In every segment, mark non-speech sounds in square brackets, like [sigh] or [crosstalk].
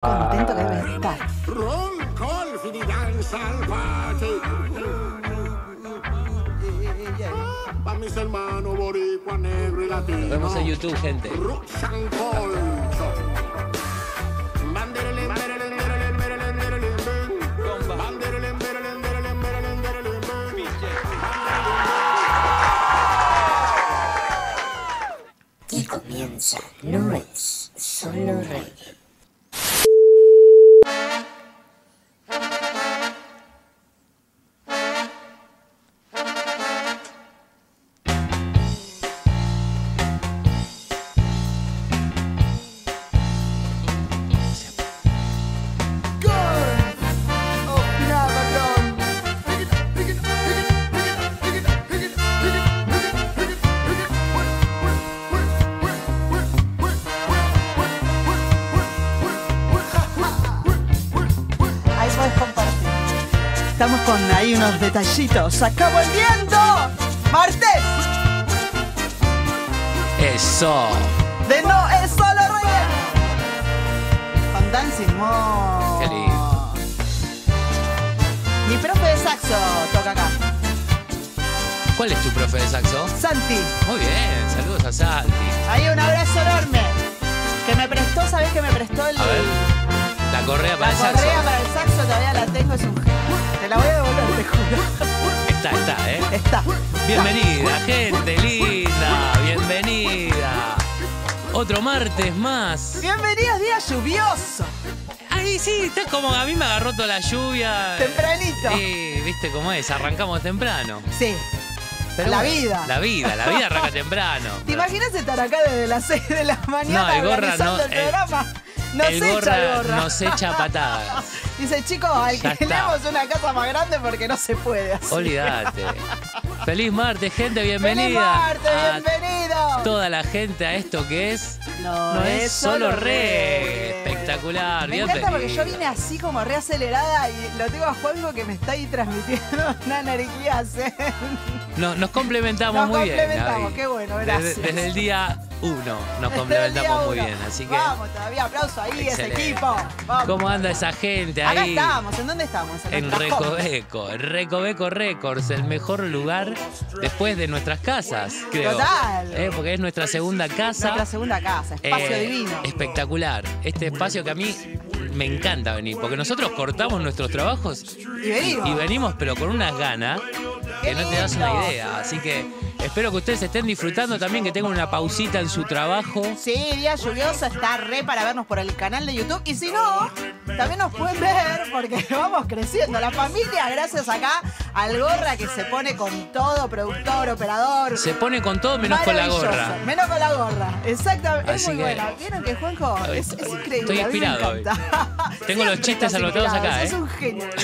contento que debe estar. Roll call for the dancehall party. Pa' mis hermanos boricua, negro y latino. Nos vemos en YouTube, gente. Roots and culture. Banderelen, berelen, berelen, detallitos. ¡Acabo el viento! ¡Martes! Eso. De no es solo reggae. Con. Qué lindo. Mi profe de saxo toca acá. ¿Cuál es tu profe de saxo? Santi. Muy bien, saludos a Santi. Ahí un abrazo enorme. Que me prestó, ¿sabés que me prestó el, A ver, la correa para la el saxo. correa para el saxo? Todavía la tengo, es un. Te la voy a devolver. Está, está, ¿eh? Está. Bienvenida, gente linda. Bienvenida. Otro martes más. Bienvenidos, día lluvioso. Ay, sí, está como a mí me agarró toda la lluvia. Tempranito. Sí, viste cómo es, arrancamos temprano. Sí. Pero La bueno, vida. La vida, la vida arranca temprano. [laughs] ¿Te imaginas estar acá desde las 6 de la mañana No, el gorra organizando no, el el- programa? Nos el echa gorra el gorra. nos echa patadas. [laughs] Dice, chicos, alquilemos una casa más grande porque no se puede así. Olvídate. [laughs] Feliz martes, gente, ¡Feliz bienvenida. martes, a bienvenido! toda la gente a esto que es. No, No es solo re. Espectacular, Me encanta porque yo bienvenido. vine así como reacelerada y lo tengo a Juanjo que me está ahí transmitiendo [laughs] una energía zen. No- nos complementamos Nos muy bien. complementamos, Gaby. qué bueno, Desde, gracias. desde el día uno nos el complementamos muy bien. Así que, Vamos, todavía aplauso ahí, ese equipo. Vamos. ¿cómo anda esa gente Acá ahí? estamos, ¿en dónde estamos? En home. Recoveco, en Recoveco Records, el mejor lugar después de nuestras casas, creo. Total. Eh, Porque es nuestra segunda casa. Nuestra segunda casa, espacio Eh, divino. Espectacular. Este espacio que a mí me encanta venir, porque nosotros cortamos nuestros trabajos Y venimos. y venimos, pero con unas ganas que ¡Qué no te das una idea. Así que espero que ustedes estén disfrutando también, que tengan una pausita en su trabajo. Sí, día lluvioso, está re para vernos por el canal de YouTube. Y si no, también nos pueden ver porque [laughs] vamos creciendo. La familia, gracias acá al gorra que se pone con todo, productor, operador. Se pone con todo menos con la gorra. Menos con la gorra, exactamente. Así es muy que- buena. Vieron que Juanjo es, es increíble. Estoy inspirado hoy. Tengo [laughs] los chistes anotados acá, sos ¿eh? un genio. [laughs]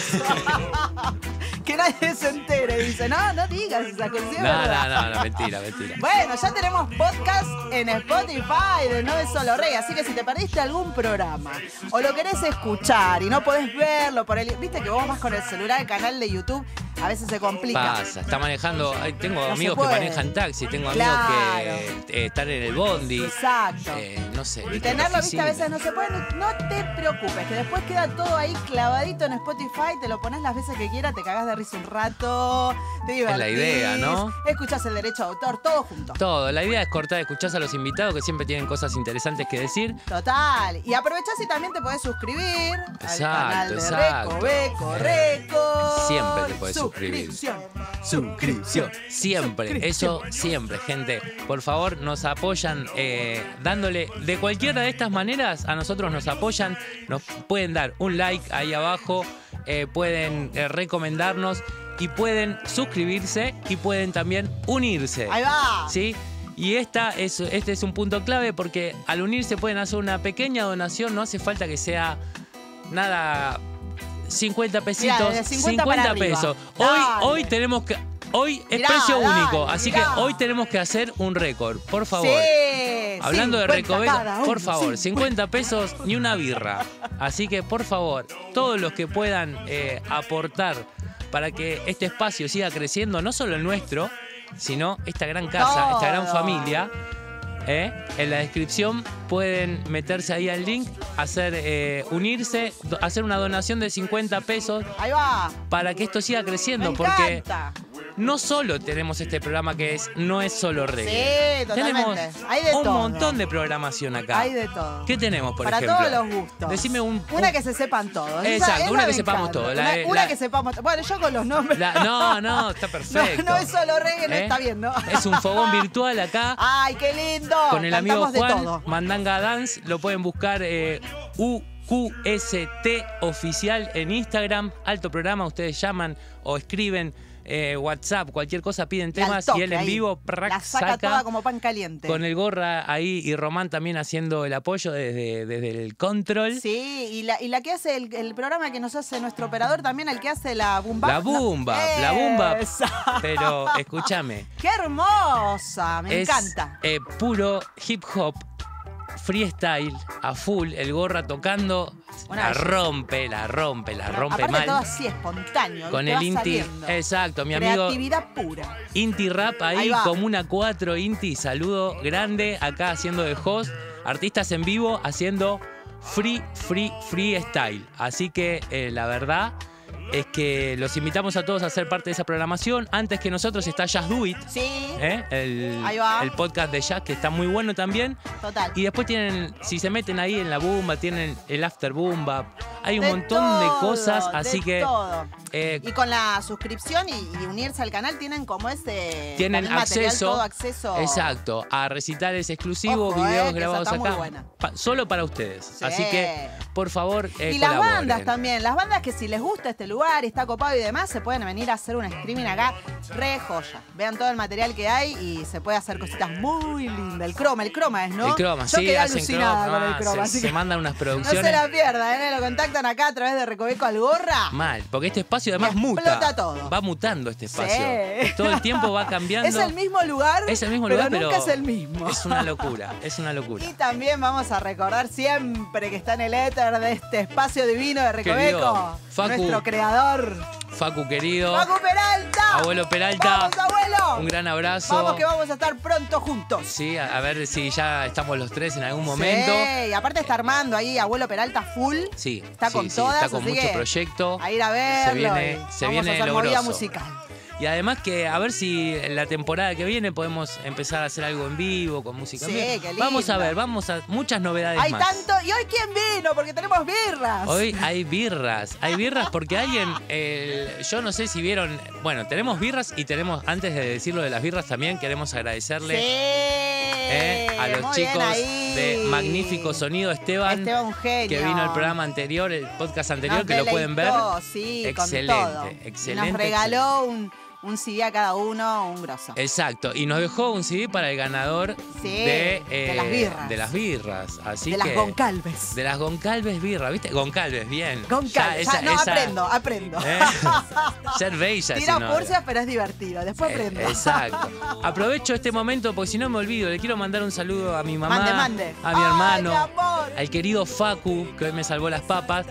que nadie se entere. Dice, no, no digas esa cuestión. No, no, no, no, mentira, mentira. Bueno, ya tenemos podcast en Spotify de No es Solo Rey, así que si te perdiste algún programa o lo querés escuchar y no podés verlo por el... Viste que vos vas con el celular al canal de YouTube, a veces se complica. Pasa, está manejando. Tengo No amigos que manejan taxi, tengo Claro. amigos que eh, están en el bondi. Exacto. eh, no sé. Y tenerlo, viste, a veces no se puede. No te preocupes, que después queda todo ahí clavadito en Spotify, te lo pones las veces que quieras, te cagás de risa un rato, te divertís. la idea, ¿no? Escuchás el derecho de autor, todo junto. Todo, la idea es cortar, escuchás a los invitados que siempre tienen cosas interesantes que decir. Total. Y aprovechás y también te podés suscribir al Exacto, canal de exacto. Reco, Beco, Reco. Siempre te podés suscribir. Suscripción. Suscripción. Siempre, eso siempre, gente. Por favor, nos apoyan eh, dándole de cualquiera de estas maneras. A nosotros nos apoyan. Nos pueden dar un like ahí abajo. eh, pueden eh, recomendarnos y pueden suscribirse y pueden también unirse. Ahí va. ¿Sí? Y esta es, este es un punto clave porque al unirse pueden hacer una pequeña donación, no hace falta que sea nada 50 pesitos, de 50 para arriba. pesos. Hoy, hoy tenemos que hoy es Mirá, precio dale, único, así mirá. que hoy tenemos que hacer un récord, por favor. Sí. Hablando de 50 Recoveco, cada por favor, 50. 50 pesos ni una birra. Así que, por favor, todos los que puedan eh, aportar para que este espacio siga creciendo, no solo el nuestro, sino esta gran casa, esta gran familia, ¿eh? En la descripción pueden meterse ahí al link, hacer eh, unirse, hacer una donación de 50 pesos Ahí va. para que esto siga creciendo, Me porque encanta. No solo tenemos este programa que es no es solo reggae. Sí, totalmente. Tenemos Hay de un todo. montón de programación acá. Hay de todo. ¿Qué tenemos, por Para ejemplo? todos los gustos. Decime un, Una un- que se sepan todos. Exacto, esa una que sepamos encanta. todo. La Una, la- que sepamos todo. Bueno, yo con los nombres. la- no, [laughs] no, está perfecto. no es solo reggae, no ¿Eh? está bien, ¿no? Es un fogón [laughs] virtual acá. ¡Ay, qué lindo! con el amigo de Juan, todo. Mandanga Dance, lo pueden buscar eh, UQST oficial en Instagram, alto programa, ustedes llaman o escriben eh, WhatsApp, cualquier cosa, piden Y temas toque y él en vivo prac, La saca, saca toda como pan caliente. con el gorra ahí y Román también haciendo el apoyo desde, desde el control. Sí, y la, y la que hace el, el programa que nos hace nuestro operador también, el que hace la bumba. La bumba, la bumba. Pero escúchame, ¡Qué hermosa! Me es encanta. eh, puro hip hop, freestyle, a full, el gorra tocando, Una la belleza. rompe, la rompe, la rompe Aparte mal. todo así espontáneo. Con te el va Inti, saliendo. exacto, mi amigo Creatividad pura. Inti Rap ahí, Ahí va. como una 4, Inti, saludo grande, acá haciendo de host, artistas en vivo haciendo free, free, freestyle. Así que eh, la verdad es que los invitamos a todos a ser parte de esa programación. Antes que nosotros está Jazz Do It, Sí, ¿eh? el, Ahí va. el podcast de Jazz, que está muy bueno también. total. Y después tienen, si se meten ahí en la Bumba, tienen el After Bumba. Hay un De montón de cosas, así de que... todo. eh, Y con la suscripción y, y unirse al canal tienen como ese tienen acceso, todo acceso. exacto, a recitales exclusivos, Ojo, eh, videos esa grabados acá, pa- solo para ustedes. Sí. Así que, por favor, eh, y las bandas también, las bandas que si les gusta este lugar y está copado y demás, se pueden venir a hacer un streaming acá, re joya. Vean todo el material que hay y se puede hacer cositas muy lindas. El croma, el croma es, ¿no? El croma, Yo sí, quedé hacen alucinada croma, con el ah, croma, se, así se que mandan unas [laughs] no producciones se la pierdan, ¿eh? Lo contactan acá a través de Recoveco al Gorra. mal, porque este espacio además muta. explota todo. Va mutando este espacio. Sí. Todo el tiempo va cambiando. Es el mismo lugar, Es el mismo pero lugar, nunca pero es el mismo. Es una locura, es una locura. Y también vamos a recordar siempre que está en el éter de este espacio divino de Recoveco, Facu. nuestro creador, Facu querido, Facu Peralta. Abuelo Peralta. Vamos, abuelo. un gran abrazo. Vamos que vamos a estar pronto juntos. Sí, a a ver si ya estamos los tres en algún momento. Sí, y aparte está armando ahí abuelo Peralta full. Sí, Está sí, con sí, todas, está con mucho que proyecto. A ir a verlo. Se viene, se vamos viene a hacer lo movida musical. Y además que a ver si en la temporada que viene podemos empezar a hacer algo en vivo, con música Sí, qué lindo. Vamos a ver, vamos a muchas novedades Hay más. tanto. ¿Y hoy quién vino? Porque tenemos birras. Hoy hay birras, hay birras porque alguien, eh, yo no sé si vieron, bueno, tenemos birras y tenemos, antes de decirlo de las birras también queremos agradecerle Sí. eh, a los muy chicos de Magnífico Sonido Esteban, que vino al programa anterior, el podcast anterior, Nos que lo pueden ver. Sí, Excelente, excelente, nos regaló un, un CD a cada uno, un grosso. Exacto, y nos dejó un CD para el ganador Sí, de, de las birras. de las birras. Así de las Goncalves. De las Goncalves birras, ¿viste? Goncalves, bien. Goncalves. Ya, esa- Ya, no, esa- aprendo, aprendo. ¿eh? [laughs] Ser bella. Tira si no, furcias, pero es divertido. Después Eh, aprendo. Exacto. [laughs] Aprovecho este momento porque si no me olvido, le quiero mandar un saludo a mi mamá, Mande, mande. a mi Ay, hermano, mi amor. al querido Facu, que hoy me salvó las papas.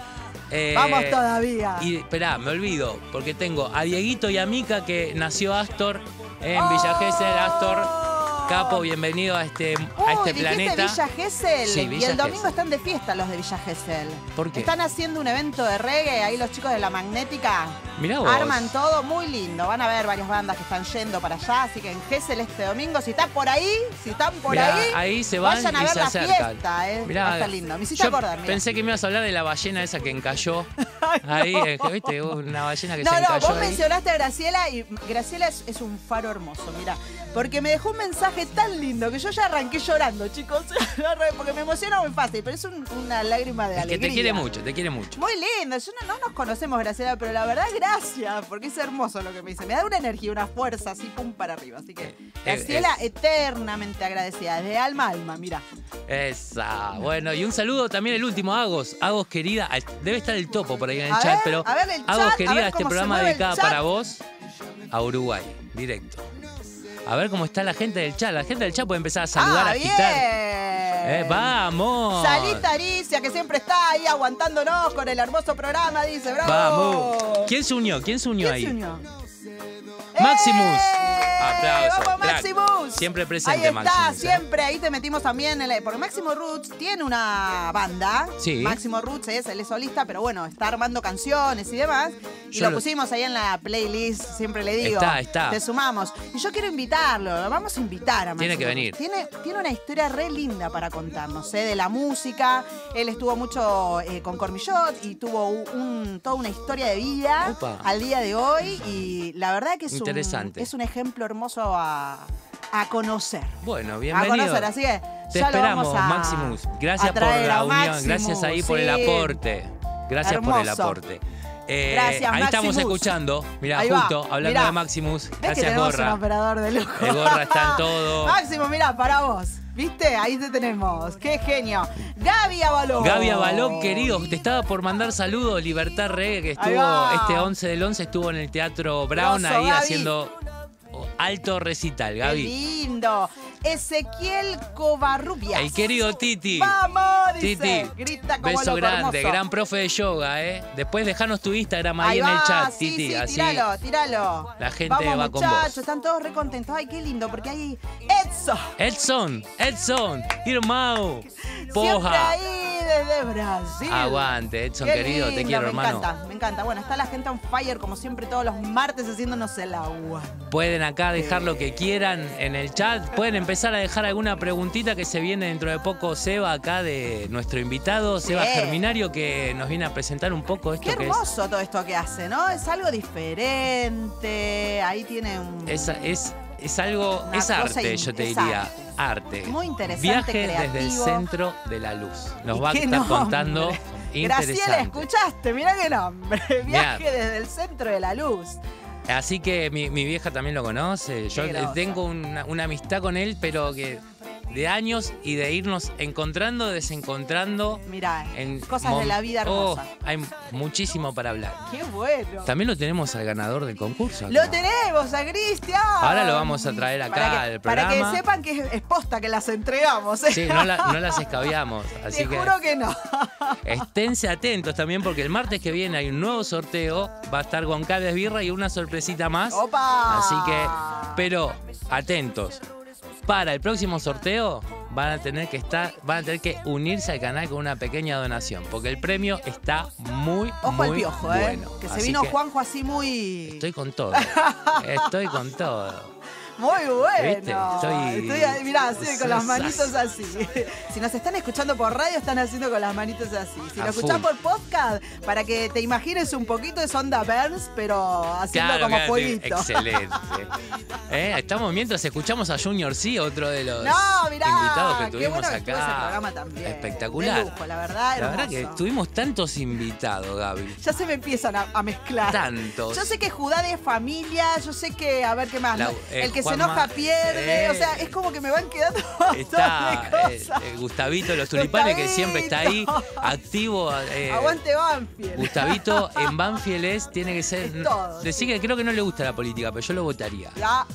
Eh, Vamos todavía. Y esperá, me olvido, porque tengo a Dieguito y a Mica que nació Astor en Oh. Villa Gesell. Astor, capo, bienvenido a este, a este planeta. Villa Gesell. Sí, y Villa el domingo Gesell. están de fiesta los de Villa Gesell. ¿Por qué? Están haciendo un evento de reggae, ahí los chicos de la Magnética Mirá vos. arman todo muy lindo. Van a ver varias bandas que están yendo para allá, así que en Gesell este domingo, si están por ahí, si están por Mirá, ahí, ahí se van vayan a y ver se la acercan. fiesta, eh. Mirá, Va a estar lindo. Me hiciste yo acordar, mirá. Pensé que me ibas a hablar de la ballena esa que encalló. [laughs] ahí, eh, ¿viste? Una ballena que No, se no, encalló vos ahí. mencionaste a Graciela y Graciela es, es un faro hermoso, mira. Porque me dejó un mensaje tan lindo que yo ya arranqué llorando, chicos. [laughs] Porque me emociona muy fácil, pero es un- una lágrima de Es que alegría. te quiere mucho, te quiere mucho. Muy lindo, yo no, no nos conocemos, Graciela, pero la verdad, gracias, porque es hermoso lo que me dice. Me da una energía, una fuerza así, pum, para arriba. Así que, Graciela, es- eternamente agradecida, de alma a alma, mira. Esa. Bueno, y un saludo también el último, Agos. Agos querida, debe estar el topo por ahí en el A chat, ver, pero a ver el Agos chat, a querida, ver este programa dedicado para vos a Uruguay, directo. A ver cómo está la gente del chat. La gente del chat puede empezar a saludar, ah, a agitar. Eh, ¡Vamos! Salita Aricia, que siempre está ahí aguantándonos con el hermoso programa, dice, bravo. ¡Vamos! ¿Quién se unió? ¿Quién se unió ¿Quién ahí? se unió? Maximus. ¡Eh! ¡Vamos, crack. Maximus! Siempre presente, Ahí está, Maximus, ¿eh? siempre. Ahí te metimos también. En porque Máximo Roots tiene una banda. Sí. Máximo Roots es, él es solista, pero bueno, está armando canciones y demás. Y Yo lo pusimos ahí en la playlist, siempre le digo. Está, está. Te sumamos. Y yo quiero invitarlo, lo vamos a invitar a Máximo Tiene que venir. Tiene, tiene una historia re linda para contarnos, ¿eh? de la música. Él estuvo mucho eh, con Cormillot y tuvo un, toda una historia de vida Upa. al día de hoy. Y la verdad que es, un, Interesante. es un ejemplo hermoso a, a conocer. Bueno, A bienvenido. conocer, así que Te ya lo esperamos, vamos a, Maximus. Gracias a por la a unión, Maximus, gracias ahí por el sí. aporte. Gracias por el Hermoso. aporte. Eh, Gracias, ahí estamos Maximus. escuchando. Mira, Ahí va, justo hablando mirá. de Maximus. ¿Ves que Gracias, un Gorra. operador de lujo? El Gorra está en [laughs] todo. Máximo, mira, para vos. ¿Viste? Ahí te tenemos. ¡Qué genio! Gaby Avalón. Gaby Avalón, querido, te estaba por mandar saludos. Libertad Reggae, que estuvo este 11 del 11, estuvo en el Teatro Brown ahí Gaby. haciendo alto recital, ¡Qué Gaby. lindo! Ezequiel Covarrubias. El querido Titi. ¡Vamos! Dice. Titi, Grita como beso grande, hermoso. gran profe de yoga, ¿eh? Después dejanos tu Instagram ahí, Ahí en el chat, sí, Titi. sí, así tíralo, tíralo. la gente Vamos, va con muchachos, vos. están todos re contentos. Ay, qué lindo, porque hay Edson. Edson, Edson, Irmão, Poja. ahí desde Brasil. Aguante, Edson, Qué querido, te quiero, me hermano. encanta, me encanta. Bueno, está la gente on fire como siempre todos los martes haciéndonos el agua. Pueden acá dejar lo que quieran en el chat. Pueden empezar a dejar alguna preguntita que se viene dentro de poco. Seba, acá de nuestro invitado, Seba. Germinario, que nos viene a presentar un poco esto Qué que es. hermoso todo esto que hace, ¿no? Es algo diferente. Ahí tiene un. Es, es, es algo, Una es arte, yo te diría. arte. Arte. Muy interesante, Viaje desde el centro de la luz. Nos ¿Y va a estar nombre? contando. Graciela, escuchaste, mirá qué nombre. Viaje Mirá. desde el centro de la luz. Así que mi, mi vieja también lo conoce. Yo tengo una, una amistad con él, pero que de años y de irnos encontrando, desencontrando. Mirá, En cosas de la vida Oh, hermosa. hay muchísimo para hablar. Qué bueno. También lo tenemos al ganador del concurso. acá. Lo tenemos a Cristian. Ahora lo vamos a traer acá Para que, al Para programa. que sepan que es, es posta que las entregamos. ¿eh? Sí, no, la- no las escabiamos. [laughs] Así Te que juro que no. esténse atentos también porque el martes que viene hay un nuevo sorteo. Va a estar Goncalves Birra y una sorpresita más. ¡Opa! Así que, pero atentos. Para el próximo sorteo van a tener que estar, van a tener que unirse al canal con una pequeña donación, porque el premio está muy, Ojo muy al piojo, bueno. ¿eh? Que se Así vino que Juanjo así muy. Estoy con todo. [laughs] Estoy con todo. Muy bueno. Estoy- Estoy, mirá, así, con las manitos así. [laughs] Si nos están escuchando por radio, están haciendo con las manitos así. Si lo escuchás por podcast, para que te imagines un poquito es onda Burns, pero haciendo Claro, como claro, fueguito. excelente. [laughs] Eh, Estamos mientras escuchamos a Junior C, otro de los No, mirá, invitados que qué tuvimos bueno que acá. ese programa también. Espectacular. Lujo, la verdad, La verdad que tuvimos tantos invitados, Gaby. Ya se me empiezan a, a mezclar. Tantos. Yo sé que Judá de familia, yo sé que, a ver qué más. Eh, el que se enoja pierde. eh. o sea, es como que me van quedando [laughs] Está de eh, cosas. eh, Gustavito, los tulipanes, que siempre está ahí, activo. eh, Aguante Banfield. Gustavito en [laughs] Banfield es, tiene que ser. Es todo, decir que creo que no le gusta la política, pero yo lo votaría. Ya.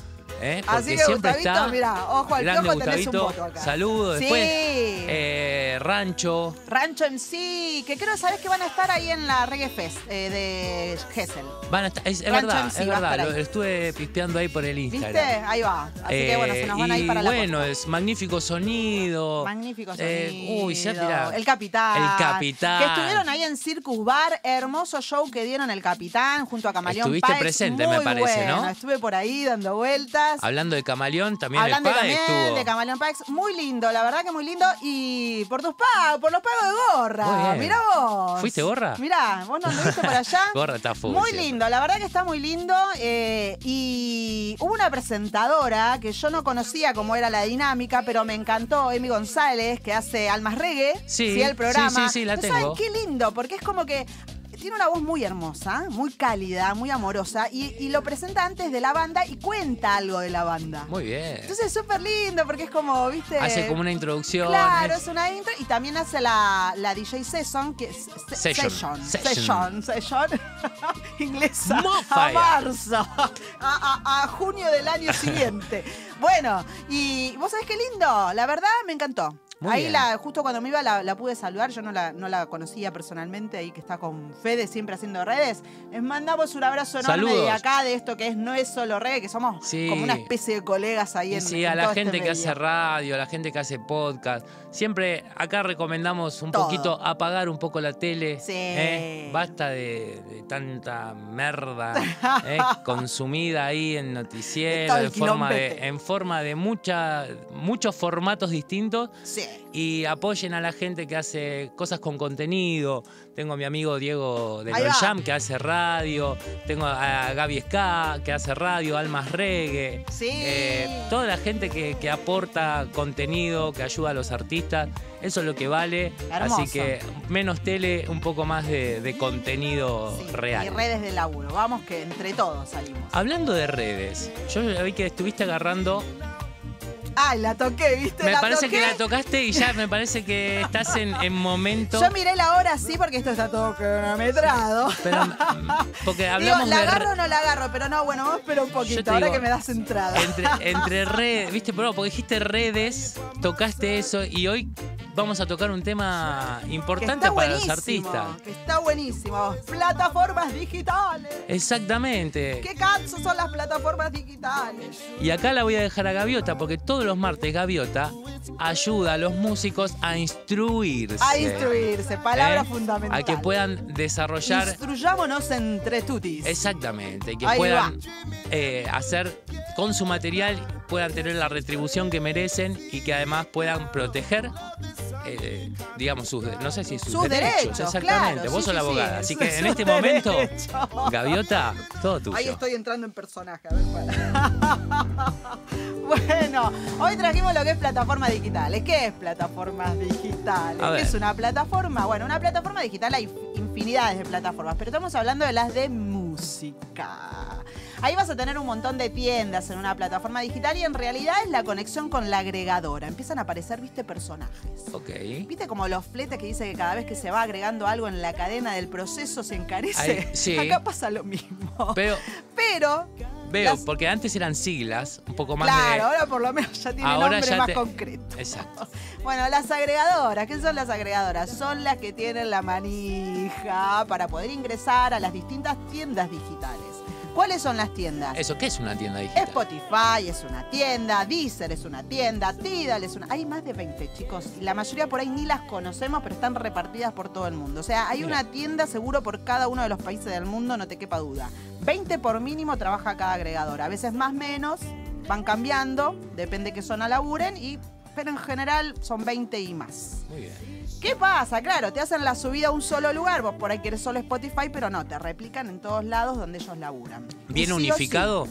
¿Eh? Porque Así que siempre Gustavito, está. mira, ojo al grande piojo, tenés un voto acá. saludos. Sí. Después, eh, Rancho. Rancho MC, que creo, ¿sabes que van a estar ahí en la Reggae Fest eh, de Gessel? Van a estar- es, verdad, MC es verdad. Lo estuve pispeando ahí por el ¿Viste? Instagram. Ahí va. Así que bueno, se nos van a ir Eh, para la bueno, costa. es magnífico sonido. Magnífico Eh, sonido. uy, ya tirá. El Capitán. El Capitán. Que estuvieron ahí en Circus Bar. Hermoso show que dieron el Capitán junto a Camaleón Estuviste Páez. presente, me parece, ¿no? Estuve por ahí dando vueltas. Hablando de Camaleón, también Hablando el PAE también de Camaleón Pax, muy lindo, la verdad que muy lindo. Y por tus pagos, por los pagos de gorra. Mirá vos. ¿Fuiste gorra? Mirá, vos no anduviste por allá. [laughs] Gorra está full Muy siempre. lindo, la verdad que está muy lindo. eh, y hubo una presentadora que yo no conocía cómo era la dinámica, pero me encantó, Emi González, que hace Almas Reggae. Sí, el programa. sí, sí, sí, la ¿No tengo. saben qué lindo? Porque es como que tiene una voz muy hermosa, muy cálida, muy amorosa, y, y lo presenta antes de la banda y cuenta algo de la banda. Muy bien. Entonces es súper lindo porque es como, viste. Hace como una introducción. Claro, es- una intro y también hace la, la DJ Session, que es se- Session, Session, session. Session, [laughs] inglesa, a marzo, a, a- a junio del año siguiente. [laughs] bueno, y vos sabés qué lindo, la verdad me encantó. Muy ahí bien. la, justo cuando me iba la, la pude saludar, yo no la, no la conocía personalmente, ahí que está con Fede siempre haciendo redes. Les mandamos un abrazo enorme de Saludos. acá, de esto que es No es solo reggae, que somos Sí. como una especie de colegas ahí Y en sí, en a la este gente que hace radio, a la gente que hace podcast. Siempre acá recomendamos un Todo. poquito apagar un poco la tele. Sí. ¿eh? Basta de, de tanta merda ¿eh? [laughs] consumida ahí en noticiero, en forma de, en forma de mucha, muchos formatos distintos. Sí. Y apoyen a la gente que hace cosas con contenido. Tengo a mi amigo Diego de. Jam que hace radio. Tengo a Gaby Ska que hace radio, Almas Reggae. Sí. Eh, toda la gente que, que aporta contenido, que ayuda a los artistas, eso es lo que vale. Hermoso. Así que menos tele, un poco más de, de contenido Sí, real. Y redes de laburo. Vamos que entre todos salimos. Hablando de redes, yo vi que estuviste agarrando. Ay, la toqué, ¿viste? Me la parece toqué. que la tocaste y ya me parece que estás en, en momento. Yo miré la hora sí porque esto está todo cronometrado. Pero, mm, porque Digo, hablamos ¿la de. re- agarro o no la agarro? Pero no, bueno, vamos a esperar un poquito, ahora digo, que me das entrada. Entre, [laughs] entre redes, viste, pero porque dijiste redes, tocaste eso y hoy vamos a tocar un tema importante para los artistas. Que está buenísimo. Plataformas digitales. Exactamente. ¿Qué cazzo son las plataformas digitales? Y acá la voy a dejar a Gaviota porque los martes Gaviota ayuda a los músicos a instruirse. A instruirse, palabra ¿eh? fundamental. A que puedan desarrollar Instruyámonos entre tutis. Exactamente, que Ahí puedan eh, hacer con su material, puedan tener la retribución que merecen y que además puedan proteger, eh, digamos, sus, no sé si sus, Sus derechos, exactamente. claro, Vos sí, sos la abogada, sí, así que en este momento, derechos. Gaviota, todo tuyo. Ahí estoy entrando en personaje, a ver, para. [laughs] bueno, hoy trajimos lo que es plataformas digitales. ¿Qué es plataformas digitales? ¿Qué es una plataforma? Bueno, una plataforma digital hay infinidades de plataformas, pero estamos hablando de las de música. Ahí vas a tener un montón de tiendas en una plataforma digital y en realidad es la conexión con la agregadora. Empiezan a aparecer, viste, personajes. Ok. ¿Viste como los fletes que dice que cada vez que se va agregando algo en la cadena del proceso se encarece? Ahí, sí. Acá pasa lo mismo. Pero Pero. veo, las- porque antes eran siglas, un poco más claro, ahora por lo menos ya tiene Ahora nombre ya más te- concreto. Exacto. Bueno, las agregadoras, ¿qué son las agregadoras? Son las que tienen la manija para poder ingresar a las distintas tiendas digitales. ¿Cuáles son las tiendas? Eso, ¿qué es una tienda digital? Spotify es una tienda, Deezer es una tienda, Tidal es una... Hay más de 20, chicos. Y la mayoría por ahí ni las conocemos, pero están repartidas por todo el mundo. O sea, hay Mira. una tienda seguro por cada uno de los países del mundo, no te quepa duda. 20 por mínimo trabaja cada agregador. A veces más, menos, van cambiando, depende qué zona laburen, y, pero en general son 20 y más. Muy bien. ¿Qué pasa? Claro, te hacen la subida a un solo lugar, vos por ahí querés solo Spotify, pero no, te replican en todos lados donde ellos laburan. ¿Bien sí o sí- unificado?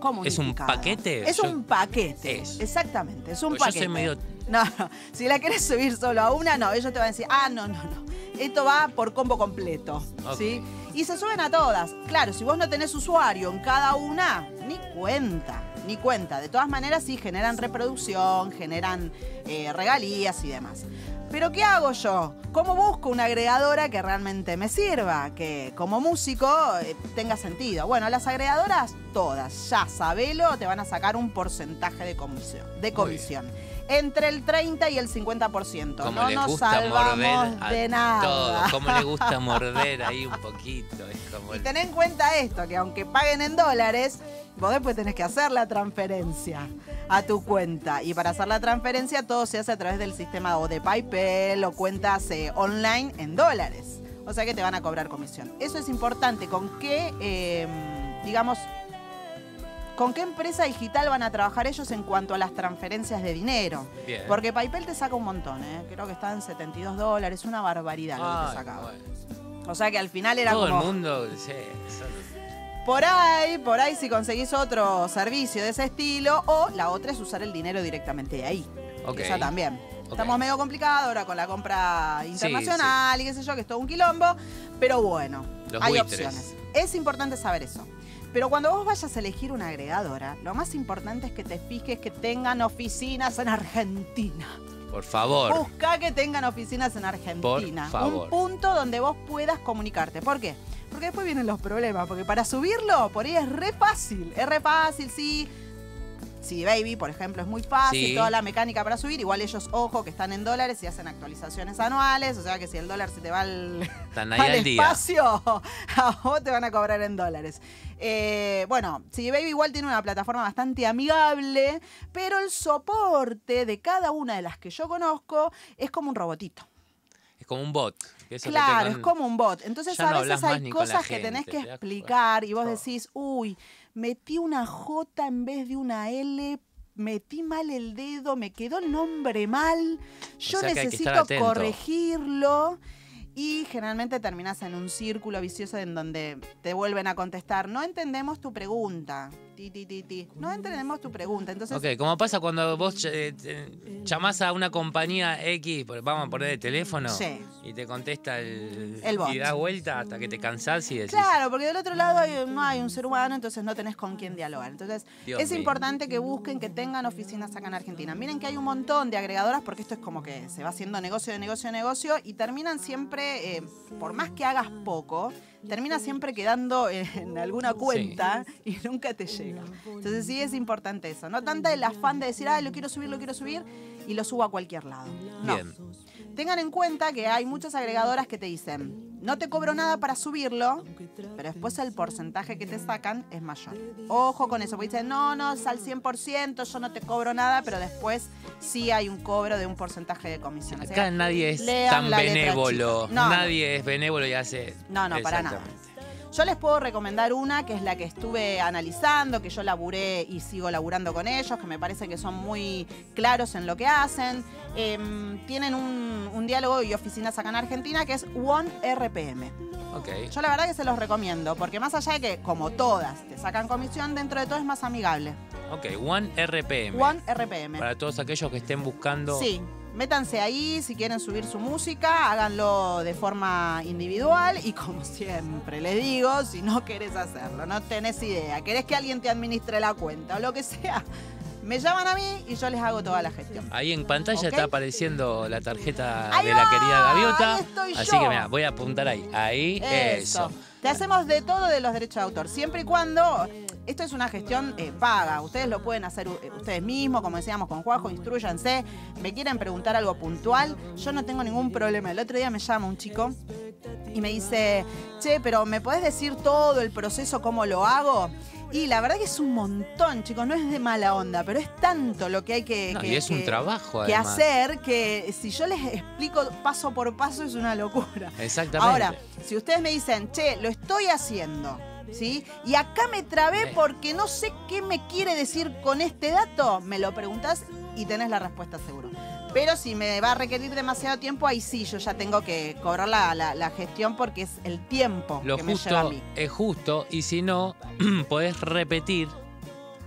¿Cómo ¿Es un unificado? paquete? Es Yo- un paquete. Exactamente, es un Pues yo paquete. soy medio- [laughs] No, no. Si la querés subir solo a una, no. Ellos te van a decir, ah, no, no, no. Esto va por combo completo. Ok. ¿Sí? Y se suben a todas. Claro, si vos no tenés usuario en cada una, ni cuenta. Ni cuenta. De todas maneras, sí, generan reproducción, generan eh, regalías y demás. Pero ¿qué hago yo? ¿Cómo busco una agregadora que realmente me sirva? Que como músico eh, tenga sentido. Bueno, las agregadoras todas, ya sabelo, te van a sacar un porcentaje de comisión. De comisión. Entre el 30 y el 50%. Como no nos gusta salvamos morder de nada. todo, como le gusta [laughs] morder ahí un poquito. Es como Y ten en cuenta esto, que aunque paguen en dólares, vos después tenés que hacer la transferencia a tu cuenta. Y para hacer la transferencia todo se hace a través del sistema o de PayPal o cuentas eh, online en dólares. O sea que te van a cobrar comisión. Eso es importante. ¿Con qué, eh, digamos, con qué empresa digital van a trabajar ellos en cuanto a las transferencias de dinero? Bien. Porque PayPal te saca un montón, ¿eh? Creo que está en 72 dólares, una barbaridad lo que te sacaba. bueno. O sea que al final era Todo como... el mundo, sí, solo- Por ahí, por ahí si conseguís otro servicio de ese estilo, o la otra es usar el dinero directamente de ahí. Ok. Esa también. Estamos medio complicados ahora con la compra internacional y qué sé yo, que es todo un quilombo, pero bueno, Los hay buitres. opciones. Es importante saber eso. Pero cuando vos vayas a elegir una agregadora, lo más importante es que te fijes que tengan oficinas en Argentina. Por favor. Busca que tengan oficinas en Argentina. Por favor. Un punto donde vos puedas comunicarte. ¿Por qué? Porque después vienen los problemas. Porque para subirlo, por ahí es re fácil. Es re fácil, sí. CD Baby, por ejemplo, es muy fácil, Sí. toda la mecánica para subir. Igual ellos, ojo, que están en dólares y hacen actualizaciones anuales. O sea que si el dólar se te va al, Están ahí al al día. espacio, [laughs] a vos te van a cobrar en dólares. Eh, bueno, CD Baby igual tiene una plataforma bastante amigable, pero el soporte de cada una de las que yo conozco es como un robotito. Es como un bot. Claro, es como un bot. Entonces Ya a veces hay cosas que tenés que explicar y vos decís, uy, metí una J en vez de una L, metí mal el dedo, me quedó el nombre mal, yo sea necesito corregirlo. Y generalmente terminas en un círculo vicioso en donde te vuelven a contestar, no entendemos tu pregunta, ti, ti, ti, ti, no entendemos tu pregunta. Entonces, Ok, como pasa cuando vos eh, llamás a una compañía X, vamos a poner el teléfono, Sí. y te contesta el, El bot. y da vuelta hasta que te cansás y decís, Claro, porque del otro lado hay- no hay un ser humano, entonces no tenés con quién dialogar. Entonces, Dios es mío. importante que busquen que tengan oficinas acá en Argentina. Miren que hay un montón de agregadoras porque esto es como que se va haciendo negocio de negocio de negocio y terminan siempre, eh, por más que hagas poco, termina siempre quedando en alguna cuenta y nunca te llega. Entonces sí es importante eso. No tanta el afán de decir, ah, lo quiero subir, lo quiero subir y lo subo a cualquier lado. No. bien. Tengan en cuenta que hay muchas agregadoras que te dicen, no te cobro nada para subirlo, pero después el porcentaje que te sacan es mayor. Ojo con eso, porque dicen, no, no, es al 100%, yo no te cobro nada, pero después sí hay un cobro de un porcentaje de comisión. Acá nadie es tan benévolo, no. nadie es benévolo y hace... No, no, para nada. Yo les puedo recomendar una que es la que estuve analizando, que yo laburé y sigo laburando con ellos, que me parece que son muy claros en lo que hacen. Em, tienen un, un diálogo y oficinas acá en Argentina que es One RPM. Ok, Yo la verdad que se los recomiendo, porque más allá de que, como todas, te sacan comisión, dentro de todo es más amigable. ok, One RPM. One RPM. Para todos aquellos que estén buscando... Sí, métanse ahí, si quieren subir su música, háganlo de forma individual y como [laughs] siempre les digo, si no querés hacerlo, no tenés idea, querés que alguien te administre la cuenta o lo que sea, me llaman a mí y yo les hago toda la gestión. Ahí en pantalla está apareciendo la tarjeta Ahí de la querida Gaviota. ahí estoy así yo. que mira, voy a apuntar ahí. Ahí, eso. Eso. Te hacemos de todo de los derechos de autor, siempre y cuando esto es una gestión eh, paga. Ustedes lo pueden hacer eh, ustedes mismos, como decíamos con Juanjo, instruyanse. Me quieren preguntar algo puntual, yo no tengo ningún problema. El otro día me llama un chico y me dice, che, pero ¿me podés decir todo el proceso, cómo lo hago? Y la verdad que es un montón, chicos, no es de mala onda, pero es tanto lo que hay que, No, que- y es un que- trabajo, que además. hacer que si yo les explico paso por paso es una locura. Exactamente. Ahora, si ustedes me dicen, che, lo estoy haciendo, ¿sí? Y acá me trabé porque no sé qué me quiere decir con este dato, me lo preguntas y tenés la respuesta seguro. Pero si me va a requerir demasiado tiempo, ahí sí, yo ya tengo que cobrar la, la- la gestión porque es el tiempo Lo que me lleva a justo mí. es justo y si no, [clears throat] podés repetir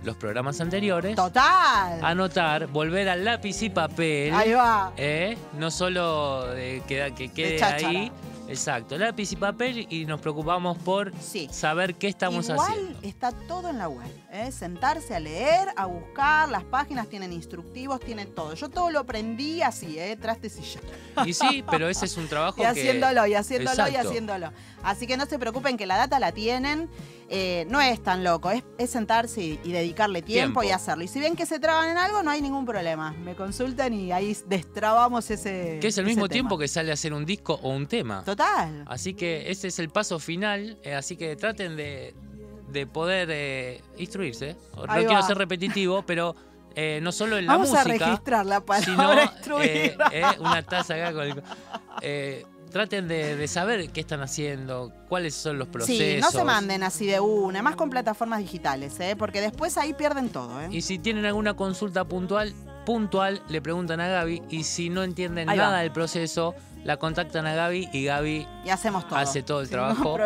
los programas anteriores, Total. anotar, volver al lápiz y papel. Ahí va. ¿eh? No solo eh, queda- que quede ahí. Exacto, lápiz y papel y nos preocupamos por Sí. saber qué estamos Igual haciendo. está todo en la web. ¿eh? Sentarse a leer, a buscar, las páginas tienen instructivos, tienen todo. Yo todo lo aprendí así, ¿eh? trastes y ya. Y sí, pero ese es un trabajo [laughs] Y que... haciéndolo, y haciéndolo, y Exacto. haciéndolo. Así que no se preocupen que la data la tienen. eh, no es tan loco, es, es sentarse y, y dedicarle tiempo, Tiempo. y hacerlo. Y si ven que se traban en algo, no hay ningún problema. Me consultan y ahí destrabamos ese. Que es el mismo tema. tiempo que sale a hacer un disco o un tema. Total. Así que ese es el paso final, eh, así que traten de, de poder eh, instruirse. No Ahí quiero va. ser repetitivo, pero eh, no solo en la Vamos a música, registrar la sino palabra eh, eh, una taza acá con el- traten de, de saber qué están haciendo, cuáles son los procesos. Sí, no se manden así de una, más con plataformas digitales, ¿eh? porque después ahí pierden todo. ¿eh? Y si tienen alguna consulta puntual, puntual, le preguntan a Gaby y si no entienden Ahí va. nada del proceso, la contactan a Gaby y Gaby Y hacemos todo. hace todo el Sin trabajo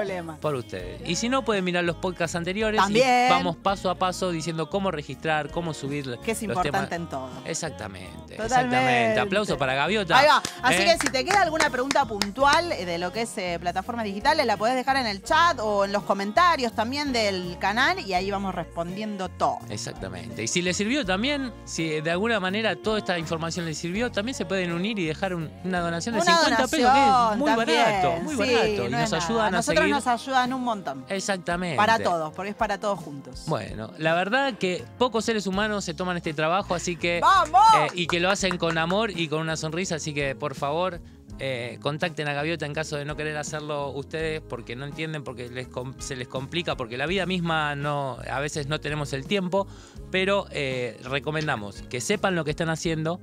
por ustedes. Y si no, pueden mirar los podcasts anteriores También. y vamos paso a paso diciendo cómo registrar, cómo subir Que es los importante temas. en todo. Exactamente, Totalmente. exactamente. Aplauso para Gaviota. Ahí va. Así ¿eh? que si te queda alguna pregunta puntual eh, de lo que es eh, plataformas digitales, la podés dejar en el chat o en los comentarios también del canal y ahí vamos respondiendo todo. Exactamente. Y si les sirvió también, si de alguna manera toda esta información les sirvió, también se pueden unir y dejar un- una donación de Una 50 50 pesos, que es donación muy también. barato, muy Sí, barato. Y no nos ayudan a Nosotros seguir. nos ayudan un montón. Exactamente. Para todos, porque es para todos juntos. Bueno, la verdad que pocos seres humanos se toman este trabajo, así que. ¡Vamos! eh, y que lo hacen con amor y con una sonrisa, así que por favor. eh, contacten a Gaviota en caso de no querer hacerlo ustedes porque no entienden, porque les se les complica, porque la vida misma no, a veces no tenemos el tiempo, pero eh, recomendamos que sepan lo que están haciendo,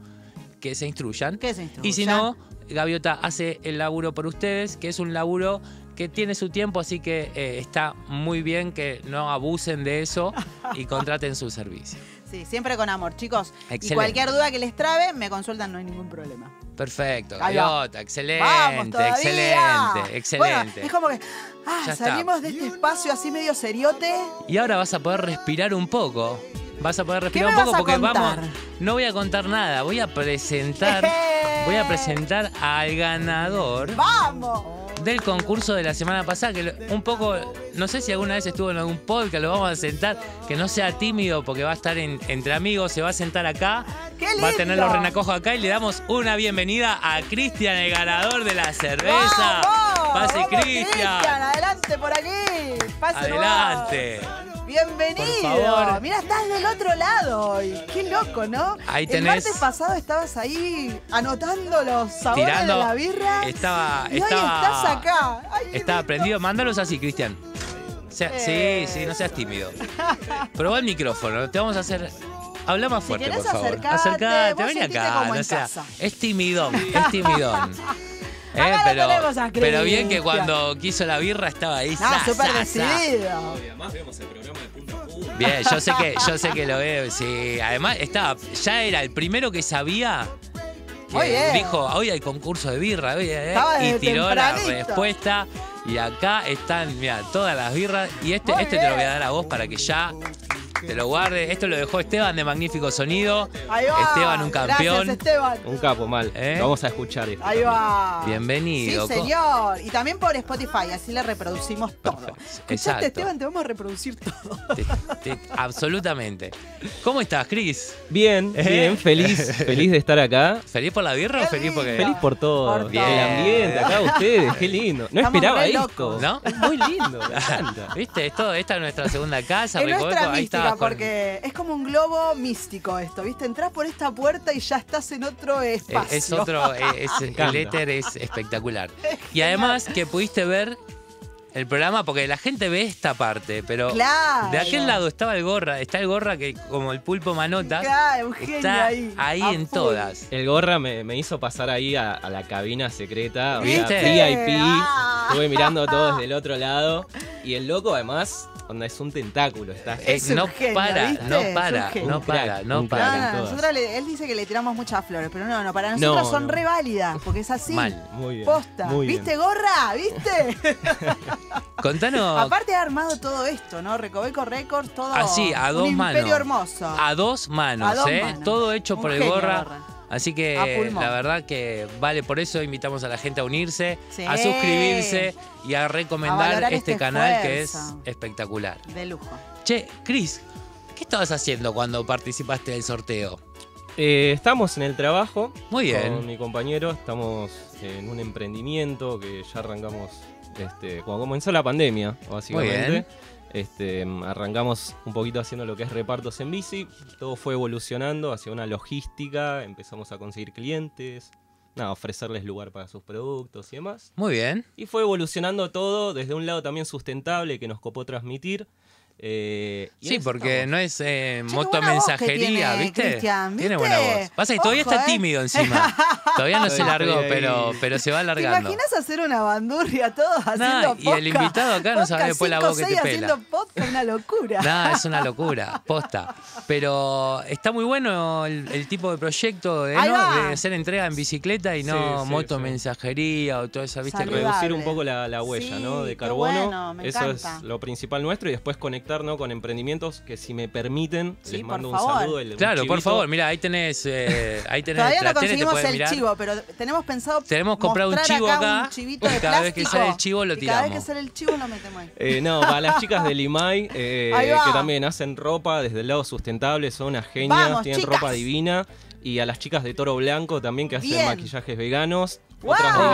que se instruyan. Que se instruyan. Y si no, Gaviota hace el laburo por ustedes, que es un laburo que tiene su tiempo, así que eh, está muy bien que no abusen de eso y [laughs] contraten su servicio. Sí, siempre con amor, chicos. Excelente. Y cualquier duda que les trabe, me consultan, no hay ningún problema. Perfecto. Gaviota, excelente, ¡Vamos excelente, excelente. Bueno, es como que ah, salimos de este espacio así medio seriote. Y ahora vas a poder respirar un poco. Vas a poder respirar un poco porque vamos. No voy a contar nada, voy a presentar. [laughs] Voy a presentar al ganador ¡Vamos! del concurso de la semana pasada, que un poco, no sé si alguna vez estuvo en algún podcast, lo vamos a sentar, que no sea tímido porque va a estar en- entre amigos, se va a sentar acá, ¡Qué va a tener los renacojos acá y le damos una bienvenida a Cristian, el ganador de la cerveza. ¡Vamos! Pase ¡Vamos, Cristian, adelante por aquí. Pase adelante. Bienvenido. Por favor. Mira, estás del otro lado hoy. Qué loco, ¿no? Ahí El tenés- martes pasado estabas ahí anotando los sabores Tirando, de la birra. estaba, y hoy estaba, estás acá. Ay, Estaba lindo. prendido. Mándalos así, Cristian. Sea- Eh. Sí, sí, no seas tímido. Probá el micrófono. Te vamos a hacer. Habla más Si fuerte, querés por favor. acercate, Acercate, vení acá. no sea- es timidón, es timidón. [laughs] Eh, Acá lo pero, tenemos a pero bien que cuando quiso la birra estaba ahí. Ah, sa, súper sa, sa. decidido. Bien, yo sé que, yo sé que lo veo. Sí. Además, estaba, ya era el primero que sabía. Que Muy bien. dijo, hoy hay concurso de birra, hoy, eh", y tiró la respuesta. Y acá están, mira, todas las birras. Y este, Muy este te lo voy a dar a vos para que ya te lo guardes. Esto lo dejó Esteban de Magnífico Sonido. Ahí va. Esteban, un campeón. Gracias, Esteban. Un capo, mal. ¿Eh? Vamos a escuchar esto. Ahí va. Bienvenido. Sí, señor. Y también por Spotify, así le reproducimos [laughs] todo. ¿Escuchaste, Exacto. Esteban? Te vamos a reproducir todo. Te- te- absolutamente. ¿Cómo estás, Cris? Bien, ¿Eh? bien, feliz, feliz de estar acá. ¿Feliz por la birra o feliz porque.? Feliz por todo. Por el todo. ambiente, acá ustedes, qué lindo. No Estamos esperaba esto. ¿No? Es muy lindo, me encanta. [laughs] ¿Viste? Esto, esta es nuestra segunda casa. Es nuestra ahí mística, con- porque es como un globo místico esto, ¿viste? Entrás por esta puerta y ya estás en otro Eh, espacio. Es otro, eh, es- [laughs] el encanta. éter es espectacular. [laughs] Y además que pudiste ver el programa, porque la gente ve esta parte, pero Claro. de aquel lado estaba el gorra, está el gorra que como el pulpo manotas, Claro, un genio está ahí. ahí a en full. todas. El gorra me, me hizo pasar ahí a, a la cabina secreta. ¿Viste? VIP. Ah. Estuve mirando todo [laughs] desde el otro lado. Y el loco, además, onda, es un tentáculo. Está Es no genio, para, no Es un para, no para, no para. No, no, todas. nosotros le- él dice que le tiramos muchas flores, pero no, no, para nosotros No, son no. re válidas, porque es así. Mal. muy bien. Posta. muy bien. ¿Viste, gorra? ¿Viste? [laughs] Contanos Aparte ha armado todo esto, ¿no? Recoveco Records, todo. así, a dos un manos. imperio hermoso. a dos manos, A dos ¿eh? manos. Todo hecho Un por el. Gorra. Así que la verdad que vale, por eso invitamos a la gente a unirse, Sí. a suscribirse y a recomendar A este, este canal que es espectacular. De lujo. Che, Cris, ¿qué estabas haciendo cuando participaste del sorteo? Eh, estamos en el trabajo. Muy bien. Con mi compañero estamos en un emprendimiento que ya arrancamos este, cuando comenzó la pandemia, básicamente. bien. Este, arrancamos un poquito haciendo lo que es repartos en bici. Todo fue evolucionando hacia una logística. Empezamos a conseguir clientes, nada, ofrecerles lugar para sus productos y demás. Muy bien. Y fue evolucionando todo desde un lado también sustentable que nos copó transmitir. Eh, Sí, porque estamos. no es eh, moto buena voz que mensajería, tiene, ¿viste? Tiene buena voz. Pasa que todavía Ojo, está ¿eh? tímido encima. [laughs] Todavía no se largó, pero, pero se va ¿Te alargando. imaginas hacer una bandurria todos haciendo y el podcast? invitado acá no sabe Podcast después la voz que te pela. haciendo podcast, una locura. Nada, es una locura, posta. Pero está muy bueno el, el tipo de proyecto de, ¿no? de hacer entrega en bicicleta y no Sí, sí, moto sí. mensajería o toda esa, ¿viste? Saludable. reducir un poco la, la huella Sí, ¿no? de carbono. bueno, me Eso encanta. es lo principal nuestro y después conectar ¿no? con emprendimientos que si me permiten Sí, les por mando un saludo. un Claro, por chivito. favor, mira, ahí tenés, eh, ahí tenés Todavía no conseguimos el mirar. chivo, pero tenemos pensado Tenemos comprado un chivo acá, un chivito de y cada vez que sale el chivo lo y Cada vez tiramos. que sale el chivo lo metemos ahí. Eh, no, para las chicas de Limay, eh, que también hacen ropa desde el lado sustentable, son unas genias, Vamos, tienen chicas. ropa divina. Y a las chicas de Toro Blanco también que hacen Bien. maquillajes veganos. Otras ¡Guau!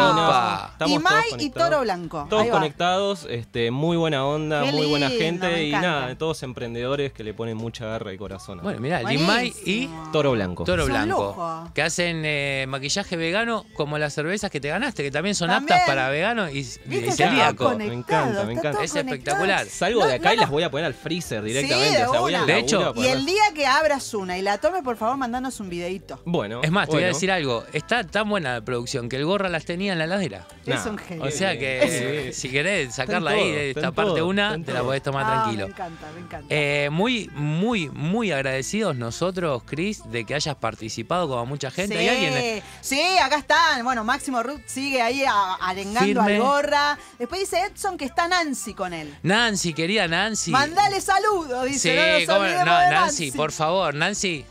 divinas. Y conectados. Toro Blanco. Todos conectados, este, muy buena onda, Qué muy buena lindo, gente y nada, todos emprendedores que le ponen mucha garra y corazón. Bueno, mirá, Limay y. Toro Blanco. Toro Blanco. lujo. Que hacen eh, maquillaje vegano como las cervezas que te ganaste, que también son También. aptas para veganos y, y celíaco. Me encanta, me encanta. Es conectado. espectacular. Salgo No, de acá no, y las voy a poner al freezer directamente. de o sea, voy una. al De hecho, Y el día que abras una y la tomes, por favor, mandanos un videito. Bueno. Es más, te voy a decir algo. Está tan buena la producción que el gorra las tenía en la heladera. Es un genio. O sea que Sí. si querés sacarla ahí, todo, de está esta en parte todo, una, te la podés tomar Ah, tranquilo. Me encanta, me encanta. Eh, muy, muy, muy agradecidos nosotros, Chris, de que hayas participado como mucha gente. Sí, ¿Hay alguien? sí, acá están. Bueno, Máximo Ruth sigue ahí a- arengando Firme. al gorra. Después dice Edson que está Nancy con él. Nancy, querida Nancy. Mandale saludos, dice. Sí, Nancy, por favor, Nancy.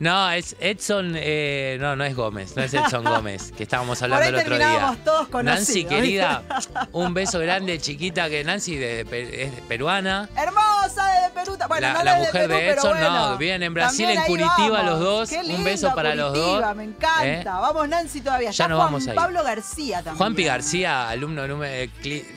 No, es Edson, eh, no, no es Gómez, no es Edson [laughs] Gómez, que estábamos hablando ahí el otro día. todos conocidos, Nancy, querida, [laughs] un beso grande, chiquita, que Nancy de, es peruana. Hermosa desde Perú. Bueno, La, no la mujer Perú, de Edson, bueno. no, viven en Brasil, en Curitiba vamos. los dos. Qué un beso para los dos. Me encanta. ¿Eh? Vamos, Nancy, todavía. Ya Está nos Juan vamos ahí. Pablo García también. Juanpi García, alumno número, eh,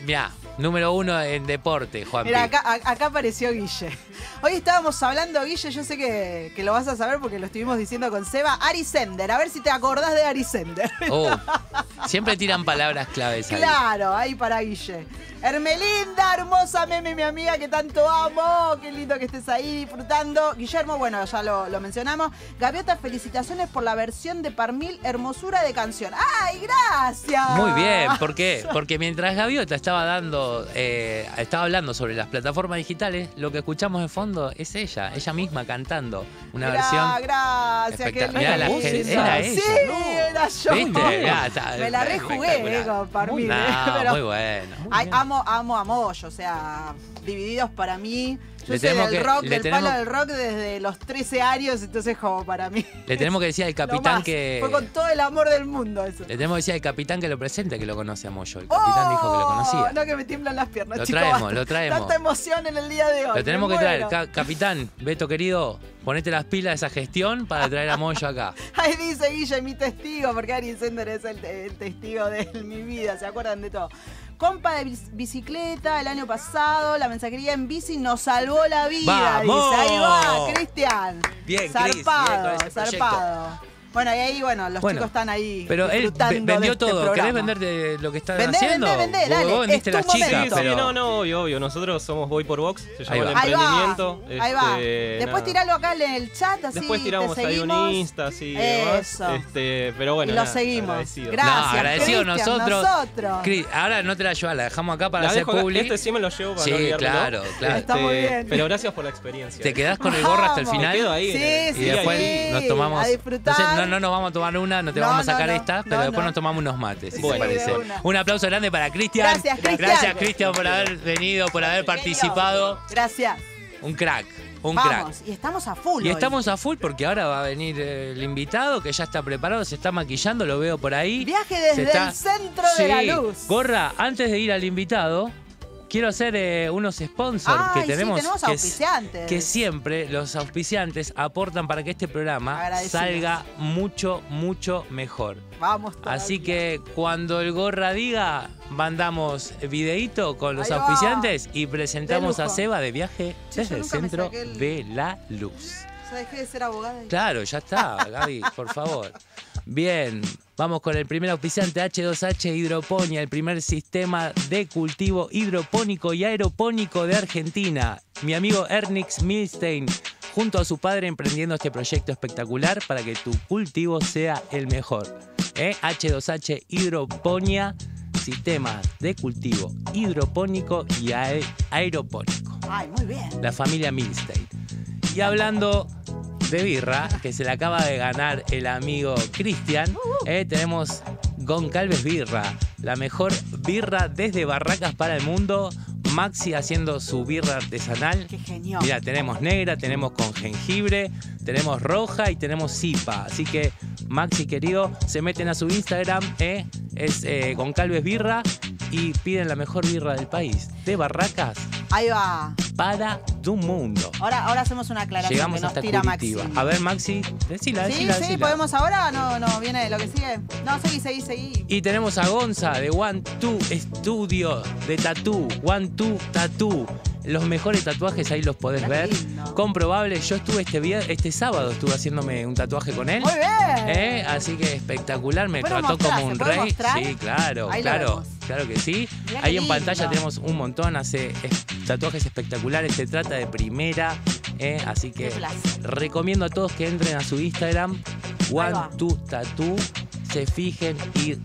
mirá, número uno en deporte, Juanpi. Mira, acá, acá apareció Guille. Hoy estábamos hablando, Guille, yo sé que, que lo vas a saber porque lo estuvimos diciendo con Seba. Ari Sender, a ver si te acordás de Ari Sender. Oh, [laughs] siempre tiran palabras claves ahí. Claro, ahí para Guille. Hermelinda, hermosa meme, mi amiga que tanto amo. Qué lindo que estés ahí disfrutando. Guillermo, bueno, ya lo, lo mencionamos. Gaviota, felicitaciones por la versión de Parmil, hermosura de canción. ¡Ay, gracias! Muy bien, ¿por qué? [laughs] Porque mientras Gaviota estaba dando, eh, estaba hablando sobre las plataformas digitales, lo que escuchamos de fondo es ella, ella misma cantando una versión. Gracias, qué la lindo. gente- era Sí, ella. era yo. ¿Viste? Me la rejugué, eh, con Parmil. No, eh, pero- muy bueno. muy Ay, bien. Amo, amo a Moyo, o sea, divididos para mí. Yo Le soy del que- rock, del tenemos- palo del rock desde los 13 años, entonces como para mí. Le tenemos que decir al [laughs] capitán más. que. Fue con todo el amor del mundo eso. Le tenemos que decir al capitán que lo presente, que lo conoce a Moyo. El capitán dijo que lo Oh, conocía. No, que me tiemblan las piernas, Lo traemos, basta. lo [laughs] traemos. Tanta emoción en el día de hoy. Lo tenemos que traer. Ca- capitán, Beto querido, ponete las pilas de esa gestión para traer a Moyo acá. [laughs] Ahí dice Guille, mi testigo, porque Ari Sender es el, el testigo de mi vida, ¿se acuerdan de todo? Compa de bici- bicicleta el año pasado, la mensajería en bici nos salvó la vida. ¡Vamos! Dice, ahí va, Cristian. Bien, bien zarpado, proyecto. zarpado. Bueno, y ahí, bueno, los Bueno, chicos están ahí. Pero él disfrutando ve- de vendió este todo. ¿Querés vender de lo que estás Vendé, haciendo? vendé, vendé, Vos- dale, Vos vendiste es tu las chicas, momento. Sí, sí, pero. no, no, obvio, obvio. Nosotros somos Boy por Box, se llama Ahí el va. Ahí va, emprendimiento. ahí va. este, Después nada. tiralo acá en el chat, así Después tiramos te ahí un. Insta, así y Eso. Este, pero bueno, y lo nada, seguimos. agradecido. Gracias. no, agradecido Cristian, nosotros. nosotros. Cris, ahora no te la llevas, la dejamos acá para La hacer dejo acá. public. Este sí me lo llevo para Sí, no olvidármelo. claro, claro. Está muy Este, bien. Pero gracias por la experiencia. Te quedás con el gorro hasta el Vamos. final. Quedo ahí. Sí, el- sí, Y después sí, nos tomamos. a disfrutar. Entonces, no, no nos vamos a tomar una, no te No, vamos a sacar no. esta, pero después no. nos tomamos unos mates, si te parece. Un aplauso grande para Cristian. Gracias, Cristian. Gracias, Cristian, por haber venido, por haber participado. Gracias. Un crack, un crack. Y estamos a full. Y hoy. estamos a full porque ahora va a venir el invitado que ya está preparado, se está maquillando, lo veo por ahí. Viaje desde está- el centro de la luz. Gorra, antes de ir al invitado, quiero hacer eh, unos sponsors Ay, que sí, tenemos. tenemos que, auspiciantes. que siempre los auspiciantes aportan para que este programa salga mucho, mucho mejor. Vamos todavía. Así que cuando el gorra diga, mandamos videíto con los auspiciantes y presentamos a. Seba de viaje Che, desde el centro el- de la luz. Ya dejé de ser abogada. y- Claro, ya está, Gaby, por favor. [laughs] Bien, vamos con el primer auspiciante H2H Hidroponía, el primer sistema de cultivo hidropónico y aeropónico de Argentina. Mi amigo Ernix Milstein, junto a su padre, emprendiendo este proyecto espectacular para que tu cultivo sea el mejor. ¿Eh? H2H Hidroponía, sistema de cultivo hidropónico y ae- aeropónico Ay, muy bien. la familia Milstein. Y hablando de birra, que se le acaba de ganar el amigo Cristian, eh, tenemos Goncalves Birra, la mejor birra desde Barracas para el mundo. Maxi haciendo su birra artesanal. Qué genial. Mira, tenemos negra, tenemos con jengibre, tenemos roja y tenemos zipa. Así que, Maxi querido, se meten a su Instagram, eh, es eh, Goncalves Birra, y piden la mejor birra del país. De Barracas Ahí va. para tu mundo. Ahora, ahora hacemos una aclaración Llegamos que nos hasta tira Maxi. Curitiba. A ver, Maxi, decila, Sí, decila, sí, decila. podemos ahora. No, no, viene lo que sigue. No, seguí, seguí, seguí. Y tenemos a Gonza de One Two Studio de Tattoo. One Two Tattoo. Los mejores tatuajes ahí los podés ver. Comprobable. Yo estuve este, vier- este sábado, estuve haciéndome un tatuaje con él. Muy bien. ¿Eh? Así que espectacular, me ¿Puedo trató mostrar? como ¿Se un rey. mostrar? Sí, claro, Ahí claro, claro que sí. Mirá Ahí en pantalla tenemos un montón, hace es- tatuajes espectaculares, se trata de primera, ¿eh? así que recomiendo a todos que entren a su Instagram, One va. Two Tattoo, se fijen y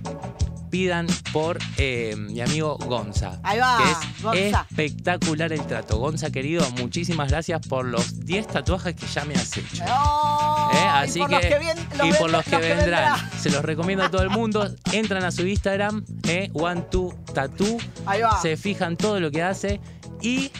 pidan por eh, mi amigo Gonza. Ahí va, Que es Gonza. espectacular el trato. Gonza, querido, muchísimas gracias por los 10 tatuajes que ya me has hecho. Oh, ¿Eh? y Así por que, los que vien- y por los que vendrán, vendrán. se los recomiendo a todo el mundo. Entran a su Instagram, eh, One Two Tattoo, Ahí va. se fijan todo lo que hace y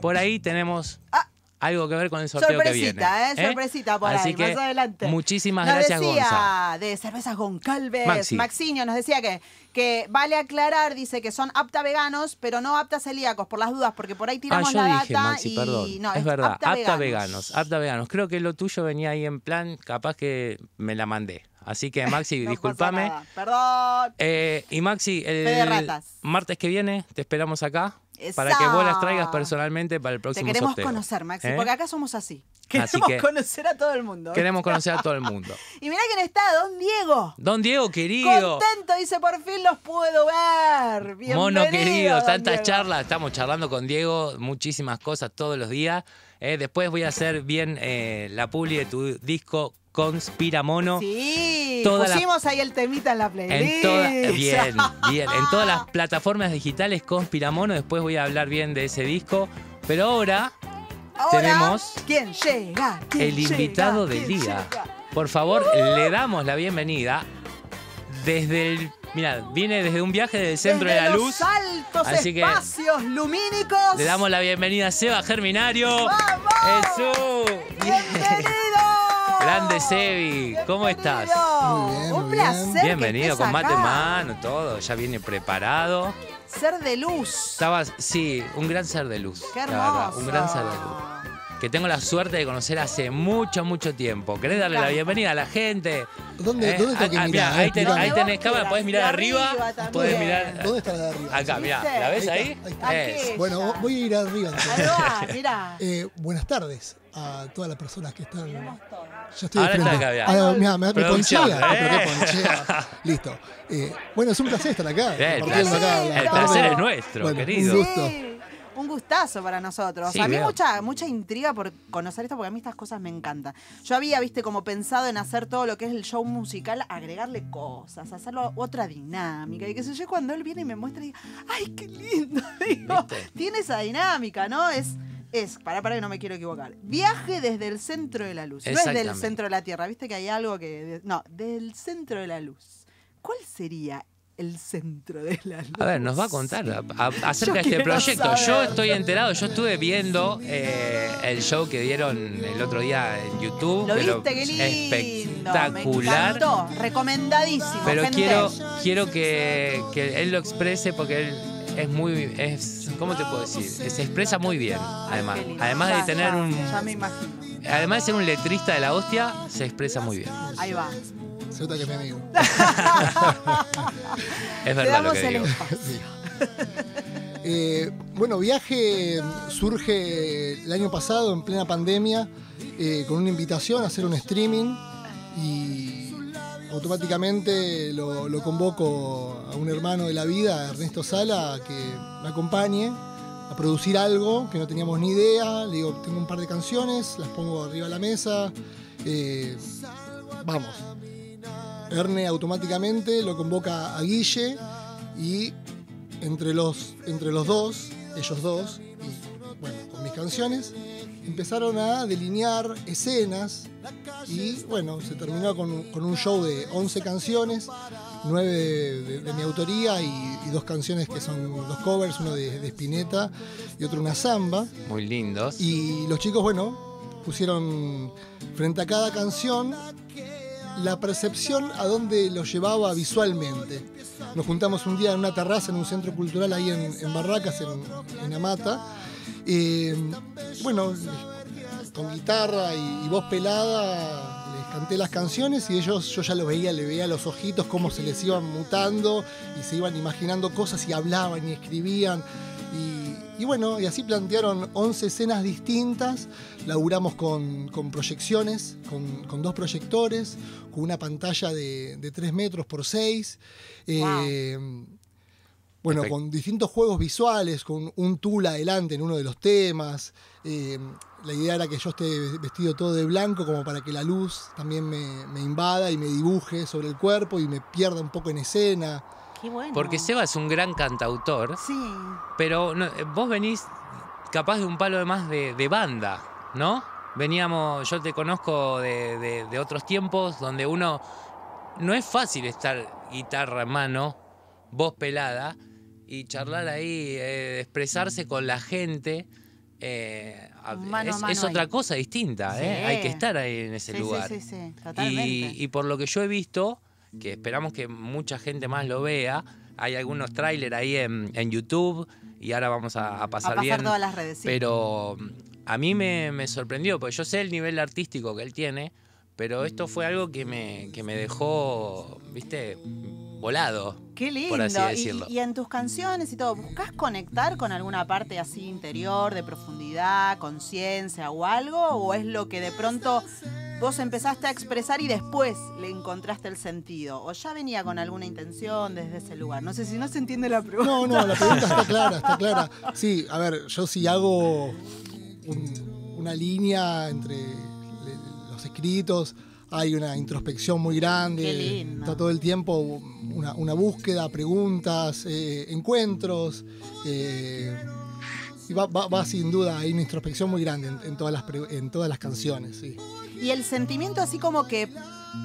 por ahí tenemos Ah. Algo que ver con el sorteo que viene. Sorpresita, ¿eh? Sorpresita por Así ahí, que más adelante. muchísimas Nos gracias, decía Gonza. de Cervezas Goncalves, Maxi. Maxiño nos decía que, que vale aclarar, dice que son apta veganos, pero no apta celíacos, por las dudas, porque por ahí Ah, tiramos yo la dije, data Maxi, y perdón. no, es verdad, apta, apta, veganos. apta veganos. Creo que lo tuyo venía ahí en plan, capaz que me la mandé. Así que, Maxi, [laughs] No discúlpame. Perdón. Eh, y Maxi, el martes que viene te esperamos acá Esa. para que vos las traigas personalmente para el Te próximo queremos sorteo. conocer, Maxi, ¿Eh? porque acá somos así. Así Queremos que- conocer a todo el mundo. Queremos conocer a todo el mundo. [laughs] Y mirá quién está, don Diego. Don Diego, querido. Contento, dice, por fin los puedo ver. Bienvenido, Mono querido, tantas charlas, estamos charlando con Diego, muchísimas cosas todos los días. Eh, después voy a hacer bien eh, la publi de tu disco Conspira Mono. Sí, Toda la- pusimos ahí el temita en la playlist. En toda- [laughs] bien, bien. En todas las [laughs] plataformas digitales Conspira Mono. Después voy a hablar bien de ese disco. Pero ahora Ahora, tenemos ¿Quién llega? ¿Quién el llega? invitado del ¿Quién día. llega? Por favor, le damos la bienvenida desde el. Mira, viene desde un viaje del centro Desde de la los luz. altos Así que espacios lumínicos. Le damos la bienvenida a Seba Germinario. ¡Vamos! ¡Bienvenido! [laughs] Grande Sebi, ¿cómo estás? Bienvenido. Muy bien, Un placer. bien. Bienvenido que estés con mate acá. mano, todo, ya viene preparado. Ser de luz. Estabas, sí, un gran ser de luz. Qué la verdad, hermoso. un gran ser de luz. Que tengo la suerte de conocer hace mucho, mucho tiempo. ¿Querés darle la bienvenida a la gente? ¿Dónde, Eh, ¿dónde tengo que ah, ah, mirar? mirá, ahí, ten- ahí tenés cámara, podés mirar arriba, arriba podés mirar ¿Dónde está la de arriba? acá, mirá. ¿la ves Ahí ahí? está, ahí está. Es. Bueno, voy a ir arriba. va, mirá. [laughs] Eh, buenas tardes a todas las personas que están. Ya estoy Ahora de está frente. acá, mirá. Ah, mirá, me, me Producción, ponchea. Eh. ponchea. Listo. Eh, bueno, es un placer estar acá. Bien, el placer- acá el placer es nuestro, Bueno, querido. Un gusto. Un gustazo para nosotros. Sí, a mí veo. mucha, mucha intriga por conocer esto, porque a mí estas cosas me encantan. Yo había, viste, como pensado en hacer todo lo que es el show musical, agregarle cosas, hacerlo otra dinámica. Y qué sé yo, cuando él viene y me muestra, digo, ¡ay, qué lindo! [laughs] Digo, tiene esa dinámica, ¿no? Es. Es, para, para que no me quiero equivocar. Viaje desde el centro de la luz. No es del centro de la Tierra. Viste que hay algo que. No, del centro de la luz. ¿Cuál sería el centro de la luz? A ver, nos va a contar a- a- acerca de este proyecto. saber. Yo estoy enterado, yo estuve viendo eh, el show que dieron el otro día en YouTube. Lo viste, qué lindo. Me espectacular. encantó. Recomendadísimo. Pero gente. quiero, quiero que, que él lo exprese porque él es muy. Es, ¿Cómo te puedo decir? Se expresa muy bien, además. Además de tener ya, un. Ya me imagino. Además de ser un letrista de la hostia, se expresa muy bien. Ahí va. Se nota que es mi amigo. [laughs] Es Te verdad lo que el digo. Eh, bueno, viaje surge el año pasado en plena pandemia eh, con una invitación a hacer un streaming y automáticamente lo, lo convoco a un hermano de la vida, Ernesto Sala, a que me acompañe a producir algo que no teníamos ni idea. Le digo, tengo un par de canciones, las pongo arriba de la mesa. eh, vamos. Erne automáticamente lo convoca a Guille y entre los, entre los dos, ellos dos, y bueno, con mis canciones, empezaron a delinear escenas y bueno, se terminó con, un- con un show de 11 canciones, 9 de, de- de mi autoría y, y dos canciones que son dos covers, uno de, de Spinetta y otro una samba. Muy lindos. Y los chicos, bueno, pusieron frente a cada canción la percepción a dónde los llevaba visualmente. nos juntamos un día en una terraza en un centro cultural ahí en, Barracas, en, Amata. Eh, bueno, con guitarra y, y voz pelada les canté las canciones y ellos, yo ya los veía, le veía los ojitos cómo se les iban mutando y se iban imaginando cosas y hablaban y escribían. Y, bueno, y así plantearon 11 escenas distintas, laburamos con, con proyecciones, con, con dos proyectores, con una pantalla de, de 3 metros por 6. Bueno, Perfecto. con distintos juegos visuales, con un tul adelante en uno de los temas. Eh, la idea era que yo esté vestido todo de blanco como para que la luz también me, me invada y me dibuje sobre el cuerpo y me pierda un poco en escena. Qué bueno. Porque Seba es un gran cantautor, Sí. pero no- eh, vos venís capaz de un palo de más de, de banda, ¿no? Veníamos, yo te conozco de, de- de otros tiempos donde uno no es fácil estar guitarra en mano, voz pelada y charlar ahí, eh, expresarse con la gente. eh, Mano es, mano es otra cosa distinta, ¿eh? Hay que estar ahí en ese Sí, lugar. sí, sí, sí, totalmente. Y, y por lo que yo he visto, que esperamos que mucha gente más lo vea, hay algunos trailers ahí en, en YouTube y ahora vamos a, a a pasar pasar bien. todas las redes, sí. Pero mm, a mí me, me sorprendió, porque yo sé el nivel artístico que él tiene, pero esto fue algo que me, que me dejó, viste, volado. Qué lindo. por así Y- decirlo. Y, en tus canciones y todo, ¿buscas conectar con alguna parte así interior, de profundidad, conciencia o algo? ¿O es lo que de pronto vos empezaste a expresar y después le encontraste el sentido? ¿O ya venía con alguna intención desde ese lugar? No sé si no se entiende la pregunta. No, no, la pregunta está clara, está [laughs] clara. Sí, a ver, yo sí hago un- una línea entre los escritos, hay una introspección muy grande, Qué lindo. está todo el tiempo una, una búsqueda, preguntas, eh, encuentros. eh, y va, va- va sin duda, hay una introspección muy grande en, en todas, las, pre- en todas las canciones, sí. Y el sentimiento así como que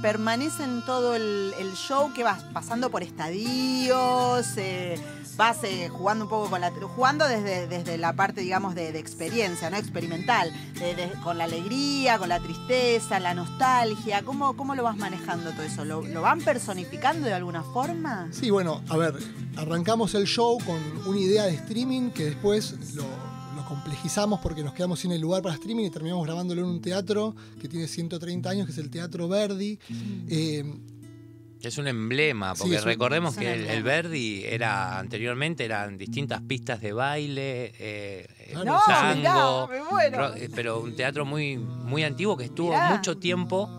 permanece en todo el, show, que vas pasando por estadios, eh, vas eh, jugando un poco con la... jugando desde, desde la parte, digamos, de, experiencia, ¿no? Experimental, con la alegría, con la tristeza, la nostalgia, ¿cómo, cómo lo vas manejando todo eso? ¿Lo, lo van personificando de alguna forma? Sí, bueno, a ver, arrancamos el show con una idea de streaming que después lo complejizamos porque nos quedamos sin el lugar para streaming y terminamos grabándolo en un teatro que tiene 130 años, que es el Teatro Verdi. Eh, Es un emblema, porque recordemos un que el. Verdi era anteriormente eran distintas pistas de baile, eh, Claro, No, tango, mirá, me muero. ro- eh, pero un teatro muy, muy antiguo que estuvo Mirá. mucho tiempo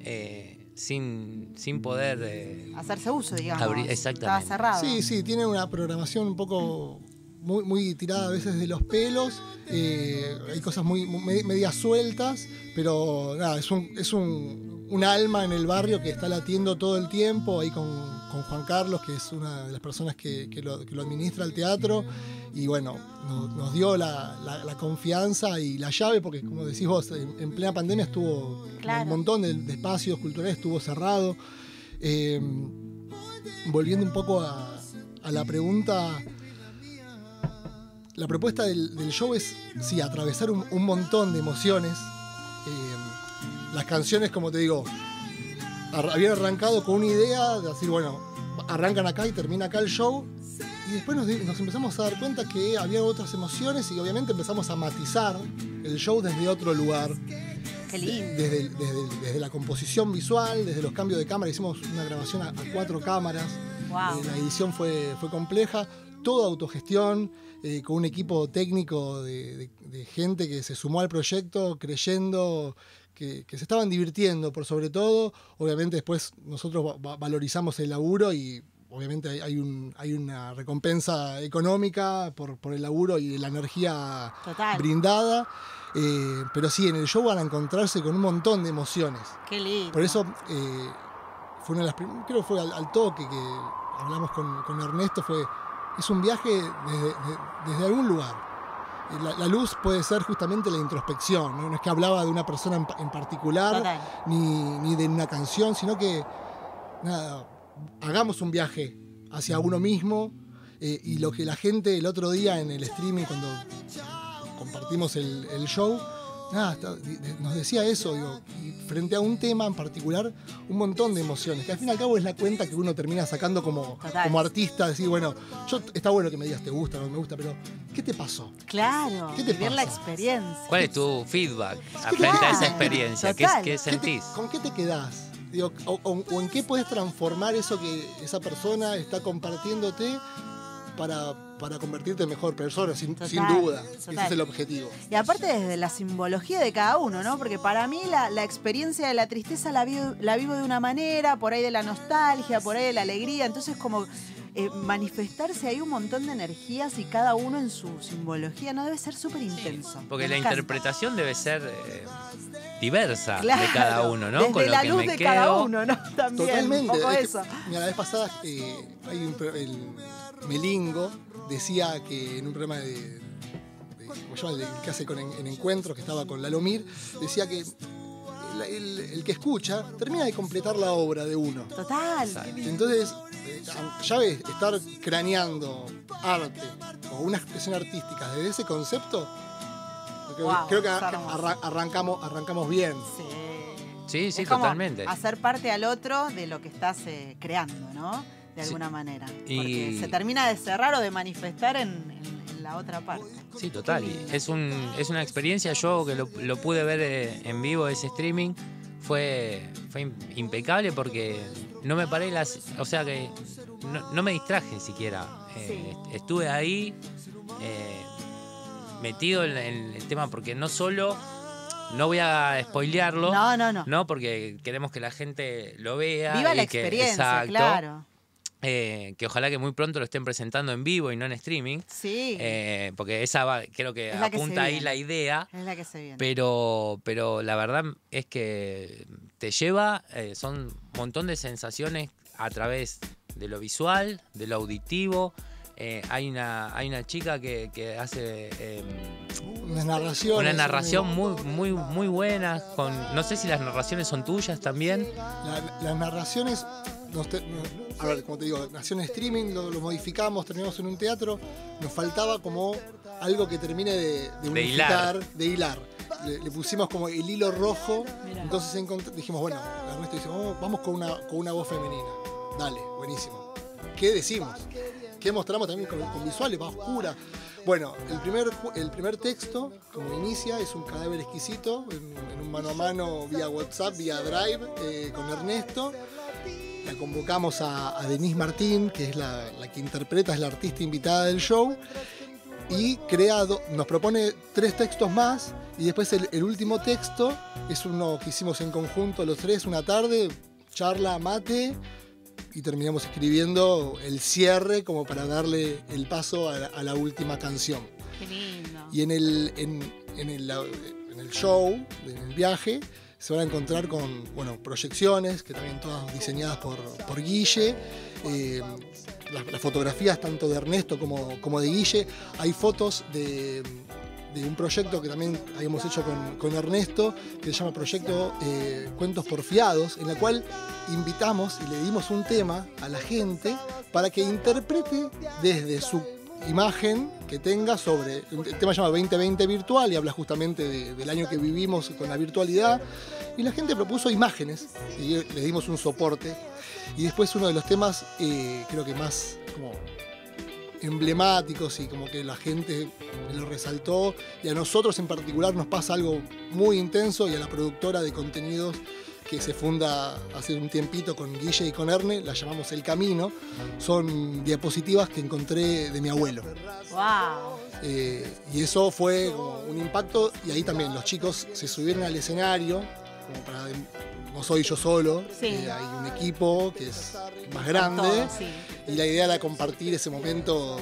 eh, sin, sin poder eh, Hacerse uso, digamos. Abrir- exactamente. Estaba cerrado. sí, sí, tiene una programación un poco muy, muy tirada a veces de los pelos. eh, hay cosas muy, muy medias sueltas, pero nada, es un, es un, un alma en el barrio que está latiendo todo el tiempo, ahí con, con Juan Carlos, que es una de las personas que, que lo, que lo administra el teatro. Y bueno, nos, nos dio la, la- la confianza y la llave, porque como decís vos, en, en plena pandemia estuvo Claro. un montón de, de espacios culturales, estuvo cerrado. Eh, volviendo un poco a, a la pregunta, la propuesta del, del show es, sí, atravesar un, un montón de emociones. Eh, las canciones, como te digo, ar- habían arrancado con una idea de decir, bueno, arrancan acá y termina acá el show. Y después nos, nos empezamos a dar cuenta que había otras emociones y obviamente empezamos a matizar el show desde otro lugar. Qué lindo. Desde, desde desde la composición visual, desde los cambios de cámara, hicimos una grabación a, a cuatro cámaras. Wow. Eh, la edición fue, fue compleja, toda autogestión, eh, con un equipo técnico de, de- de gente que se sumó al proyecto creyendo que, que se estaban divirtiendo, por sobre todo. Obviamente después nosotros va- va- valorizamos el laburo y obviamente hay, hay un- hay una recompensa económica por, por el laburo y la energía Total. brindada. Eh, pero sí, en el show van a encontrarse con un montón de emociones. Qué lindo. Por eso eh, fue una de las creo que fue al, al toque que hablamos con, con Ernesto, fue es un viaje desde, de- desde algún lugar. La, la luz puede ser justamente la introspección, ¿no? No es que hablaba de una persona en, pa- en particular, ni, ni de una canción, sino que nada, hagamos un viaje hacia uno mismo eh, y lo que la gente el otro día en el streaming cuando compartimos el, el show nada, nos decía eso, digo, y frente a un tema en particular, un montón de emociones, que al fin y al cabo es la cuenta que uno termina sacando como, Total. como artista, decir, bueno, yo está bueno que me digas te gusta, no me gusta, pero ¿qué te pasó? Claro, ¿Qué te vivir la experiencia. ¿Cuál es tu feedback frente a esa experiencia? ¿Qué, qué ¿Qué te- sentís? ¿Con qué te quedás? Digo, o, o- o en qué puedes transformar eso que esa persona está compartiéndote para, para convertirte en mejor persona, sin, Total, sin duda. Ese es el objetivo. Y aparte desde la simbología de cada uno, ¿no? Porque para mí la, la experiencia de la tristeza la vivo, la vivo de una manera, por ahí de la nostalgia, por ahí de la alegría. Entonces como eh, manifestarse hay un montón de energías y cada uno en su simbología, ¿no? Debe ser súper intenso. Porque Me la encanta. interpretación debe ser eh, diversa Claro, de cada uno, ¿no? Desde Con lo la que luz me de quedo. cada uno, ¿no? También, Totalmente. un poco Es que, eso. mira, la vez pasada eh, hay un el Melingo decía que en un programa de, de- ¿cómo se llama? El de- que hace con, en, en encuentros, que estaba con Lalomir, decía que el, el- el que escucha termina de completar la obra de uno. Total. Entonces, eh, ya ves, estar craneando arte o una expresión artística desde ese concepto, creo, Wow, creo que arra- arrancamos, arrancamos bien. Sí. Sí, sí, Es como totalmente. Hacer parte al otro de lo que estás eh, creando, ¿no? De Sí. alguna manera. Y- Porque se termina de cerrar o de manifestar en, en- en la otra parte. Sí, total. Es, un, es una experiencia, yo que lo, lo pude ver eh, en vivo, ese streaming, fue, fue im- impecable porque no me paré las... O sea que no, no me distraje siquiera. Eh, est- Estuve ahí eh, metido en, en el tema porque no solo... No voy a spoilearlo. No, no, no. No, porque queremos que la gente lo vea. Viva la que- experiencia, exacto, claro. Eh, que ojalá que muy pronto lo estén presentando en vivo y no en streaming. Sí. Eh, porque esa va- creo que Es apunta ahí la idea. es la que se viene. Pero, pero la verdad es que te lleva, eh, son un montón de sensaciones a través de lo visual, de lo auditivo. Eh, hay, una, hay una chica que, que hace eh, Unas narraciones. una narración muy, muy, muy buena. Con, no sé si las narraciones son tuyas también. La- las narraciones, nos a ver, como te digo, nació en streaming, lo, lo modificamos, terminamos en un teatro, nos faltaba como algo que termine de, de unificar, de hilar. Le, le pusimos como el hilo rojo, entonces dijimos, bueno, Ernesto dice, vamos, vamos con, una, con una voz femenina. Dale, buenísimo. ¿Qué decimos? ¿Qué mostramos también con, con visuales, más oscura? Bueno, el primer, el primer texto, como inicia, es un cadáver exquisito, en, en un mano a mano vía WhatsApp, vía Drive, eh, con Ernesto. La convocamos a, a Denise Martín, que es la, la que interpreta, es la artista invitada del show. Y crea do- nos propone tres textos más. Y después el, el último texto es uno que hicimos en conjunto los tres una tarde, charla, mate. Y terminamos escribiendo el cierre como para darle el paso a la- a la última canción. Qué lindo. Y en el, en, en el, en el show, en el viaje, se van a encontrar con bueno, proyecciones, que también todas diseñadas por, por Guille. eh, las, fotografías tanto de Ernesto como, como de Guille. Hay fotos de, de un proyecto que también habíamos hecho con, con Ernesto, que se llama Proyecto eh, Cuentos Porfiados, en la cual invitamos y le dimos un tema a la gente para que interprete desde su imagen que tenga sobre. El tema se llama 2020 virtual y habla justamente de- del año que vivimos con la virtualidad. Y la gente propuso imágenes y le dimos un soporte. Y después uno de los temas, eh, creo que más como emblemáticos y como que la gente lo resaltó. Y a nosotros en particular nos pasa algo muy intenso y a la productora de contenidos que se funda hace un tiempito con Guille y con Erne, la llamamos El Camino. Son diapositivas que encontré de mi abuelo. Wow. Eh, y eso fue como un impacto y ahí también los chicos se subieron al escenario, como para, no soy yo solo, Sí. eh, hay un equipo que es más grande todo, sí. y la idea era compartir ese momento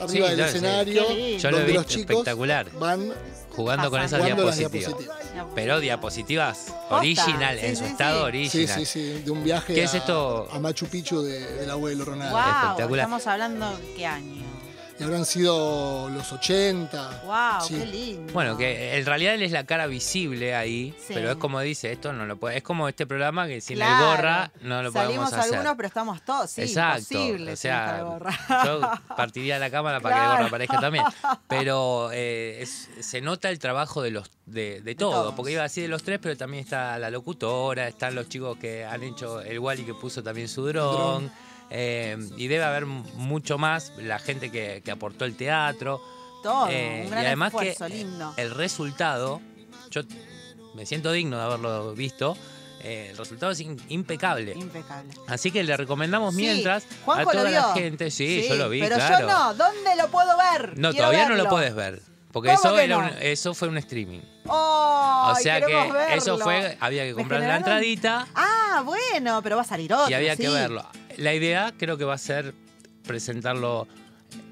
arriba Sí, del claro, escenario. Yo lo he los chicos espectacular. van Jugando con esas jugando diapositivas. diapositivas. Pero diapositivas original, Sí, en su sí, estado sí. Sí, original. sí, sí, de un viaje ¿Qué es a, esto? a Machu Picchu de- del abuelo Ronaldo. Wow, Espectacular. estamos hablando qué año. Y habrán sido los 80. Wow, Sí. qué lindo. Bueno, que en realidad él es la cara visible ahí, Sí. pero es como dice, esto no lo puede. Es como este programa que sin Claro. el gorra no lo Salimos podemos hacer. algunos, pero estamos todos, sí, Exacto. imposible O sea, gorra. yo partiría la cámara para que el gorra aparezca también. [laughs] Pero eh, es- se nota el trabajo de los de, de todo, todos. porque iba así de los tres, pero también está la locutora, están los chicos que han hecho el Wally que puso también su dron. Eh, y debe haber mucho más, la gente que, que aportó el teatro. Todo, Eh, un gran y además esfuerzo, que lindo. el resultado, yo me siento digno de haberlo visto, eh, el resultado es in- impecable. Impecable. Así que le recomendamos Sí, mientras a Juanjo toda lo la gente. Sí, yo lo vi, Pero claro. yo no, ¿dónde lo puedo ver? No, Quiero todavía no lo puedes ver. Porque ¿Cómo eso, que era no? un- eso fue un streaming. ¡Ay, o sea que queremos eso fue, había que Me comprar la generaron- entradita Ah, bueno, pero va a salir otro. y había que sí. verlo. La idea creo que va a ser presentarlo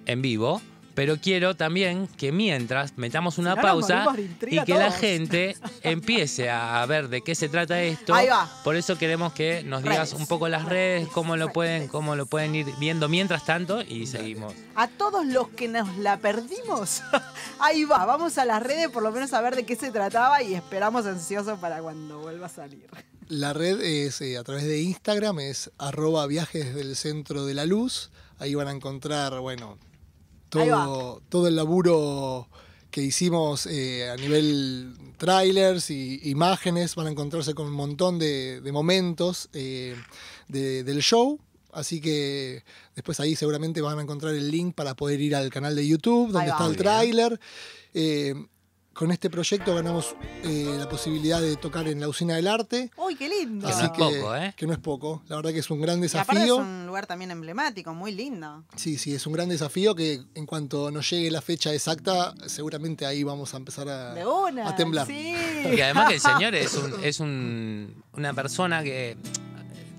en vivo. Pero quiero también que mientras metamos una pausa y que la gente [laughs] empiece a ver de qué se trata esto. Ahí va. Por eso queremos que nos digas Redes. un poco las redes, cómo lo pueden, cómo lo pueden ir viendo mientras tanto y seguimos. A todos los que nos la perdimos, [laughs] ahí va, vamos a las redes por lo menos a ver de qué se trataba y esperamos ansiosos para cuando vuelva a salir. La red es eh, a través de Instagram, es arroba viajes del centro de la luz. Ahí van a encontrar, bueno, todo, todo el laburo que hicimos eh, a nivel trailers y imágenes. Van a encontrarse con un montón de, de momentos eh, de- del show. Así que después ahí seguramente van a encontrar el link para poder ir al canal de YouTube, donde está el tráiler. Eh, con este proyecto ganamos eh, la posibilidad de tocar en la usina del arte. Uy, qué lindo. Que no Así es poco, ¿eh? que no es poco. La verdad que es un gran Y aparte es desafío. un lugar también emblemático, muy lindo. Sí, sí, es un gran desafío que en cuanto nos llegue la fecha exacta, seguramente ahí vamos a empezar a, De una. a temblar. Sí. Y además que el [laughs] señor es, un- es un- una persona que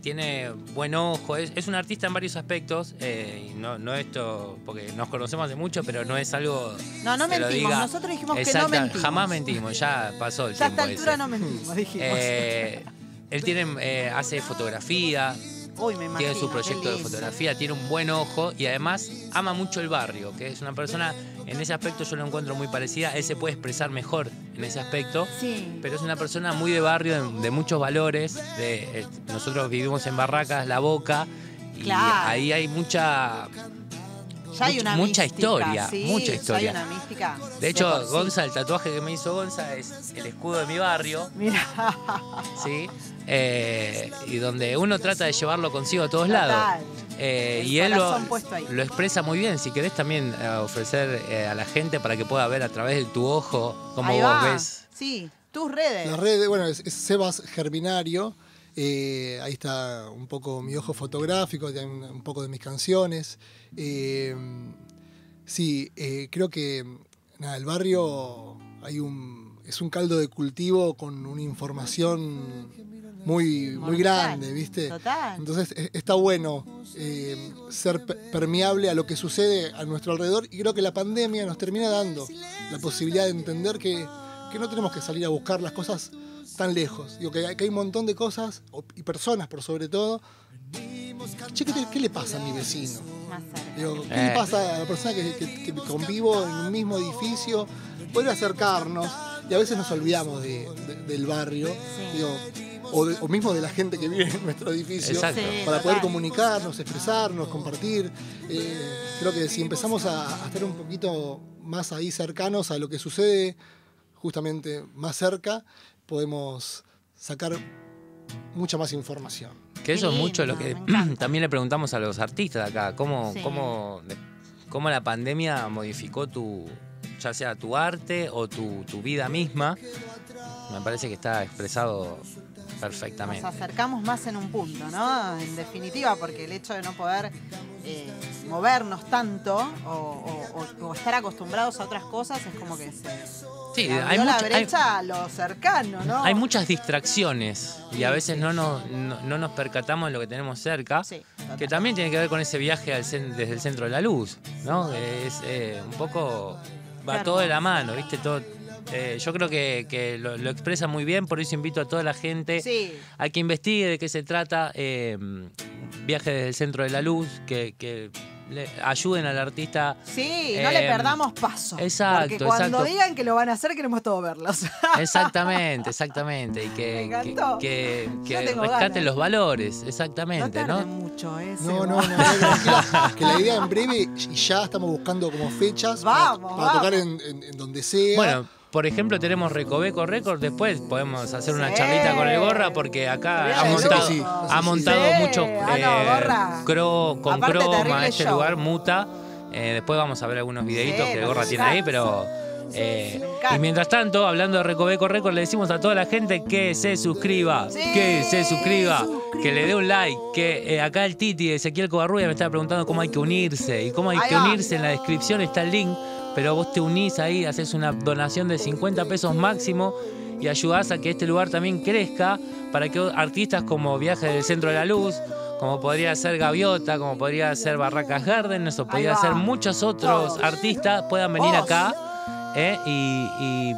tiene buen ojo, es, es un artista en varios aspectos, eh, y no, no esto, porque nos conocemos hace mucho, pero no es algo... No, no mentimos. diga. Nosotros dijimos que no mentimos. Jamás mentimos, ya pasó el Ya a tiempo esta altura ese. no mentimos, dijimos. Eh, él tiene, eh, hace fotografía, Uy, me imagino. tiene su proyecto de fotografía, tiene un buen ojo y además ama mucho el barrio, que es una persona, en ese aspecto yo lo encuentro muy parecida, él se puede expresar mejor en ese aspecto, Sí. pero es una persona muy de barrio, de, de muchos valores, de, eh, nosotros vivimos en Barracas, La Boca, y Claro. ahí hay mucha... Ya hay mucha- una mucha mística, historia, sí, mucha historia. hay una mística. De hecho, sí. Gonza, el tatuaje que me hizo Gonza es el escudo de mi barrio, Mira, ¿sí? Eh, y donde uno trata de llevarlo consigo a todos Total. lados. Eh, y él lo, lo expresa muy bien. Si querés también eh, ofrecer eh, a la gente para que pueda ver a través de tu ojo cómo ahí vos va. ves. Sí, tus redes. Las redes, bueno, es, es Sebas Germinario. eh, ahí está un poco mi ojo fotográfico, un, un poco de mis canciones. Eh, sí, eh, creo que nada, el barrio hay un, es un caldo de cultivo con una información muy, muy grande, ¿viste? Total. Entonces e- está bueno eh, ser pe- permeable a lo que sucede a nuestro alrededor y creo que la pandemia nos termina dando la posibilidad de entender que, que no tenemos que salir a buscar las cosas tan lejos. Digo, que hay, que hay un montón de cosas y personas por sobre todo. Che, ¿qué, le pasa a mi vecino? Digo, ¿Qué Eh. le pasa a la persona que, que- que convivo en un mismo edificio? Poder acercarnos y a veces nos olvidamos de- de- del barrio. Digo, o, de- o mismo de la gente que vive en nuestro edificio Exacto. Para poder comunicarnos, expresarnos, compartir. Eh, creo que si empezamos a, a estar un poquito más ahí cercanos a lo que sucede justamente más cerca, podemos sacar mucha más información. Que eso es mucho lo que [clears throat] también le preguntamos a los artistas de acá. ¿Cómo, Sí. cómo, cómo la pandemia modificó tu, ya sea tu arte o tu, tu vida misma? Me parece que está expresado Nos perfectamente. acercamos más en un punto, ¿no? En definitiva, porque el hecho de no poder eh, movernos tanto o, o- o- o estar acostumbrados a otras cosas es como que se, Sí, hay, la mucha- hay- brecha a lo cercano, ¿no? hay muchas distracciones y a veces no nos, no, no nos percatamos de lo que tenemos cerca. Sí. Que también tiene que ver con ese viaje al desde el centro de la luz, ¿no? Es eh, un poco. Va todo de la mano, ¿viste? Todo, eh, yo creo que, que lo, lo expresa muy bien, por eso invito a toda la gente Sí, a que investigue de qué se trata. eh, viaje desde el centro de la luz, que, que le- ayuden al artista. Sí, no Eh, le perdamos paso. exacto, Porque cuando exacto. digan que lo van a hacer, queremos todos verlos. [laughs] Exactamente, exactamente. Y que, Me encantó. que, que- rescaten ganas. los valores, no exactamente, tarde ¿no? mucho, ¿eh? No, no, no, no, que la idea en breve y ya estamos buscando como fechas para- Vamos, para, tocar vamos. en, en- en donde sea. Bueno, por ejemplo, tenemos Recoveco Record, después podemos hacer una Sí. charlita con el Gorra porque acá ha montado, sí, sí. ha montado Sí, mucho ah, no, cro- con Aparte, croma este show. lugar, muta. Eh, después vamos a ver algunos videitos que el Gorra tiene ahí, pero... eh, y mientras tanto, hablando de Recoveco Record, le decimos a toda la gente que se suscriba, Sí, que se suscriba, que le dé un like, que eh, acá el Titi de Ezequiel Covarrubias me estaba preguntando cómo hay que unirse y cómo hay que unirse en la descripción está el link, pero vos te unís ahí, haces una donación de 50 pesos máximo y ayudás a que este lugar también crezca para que artistas como Viaje del Centro de la Luz, como podría ser Gaviota, como podría ser Barracas Garden, eso podría ser muchos otros artistas puedan venir acá eh, y, y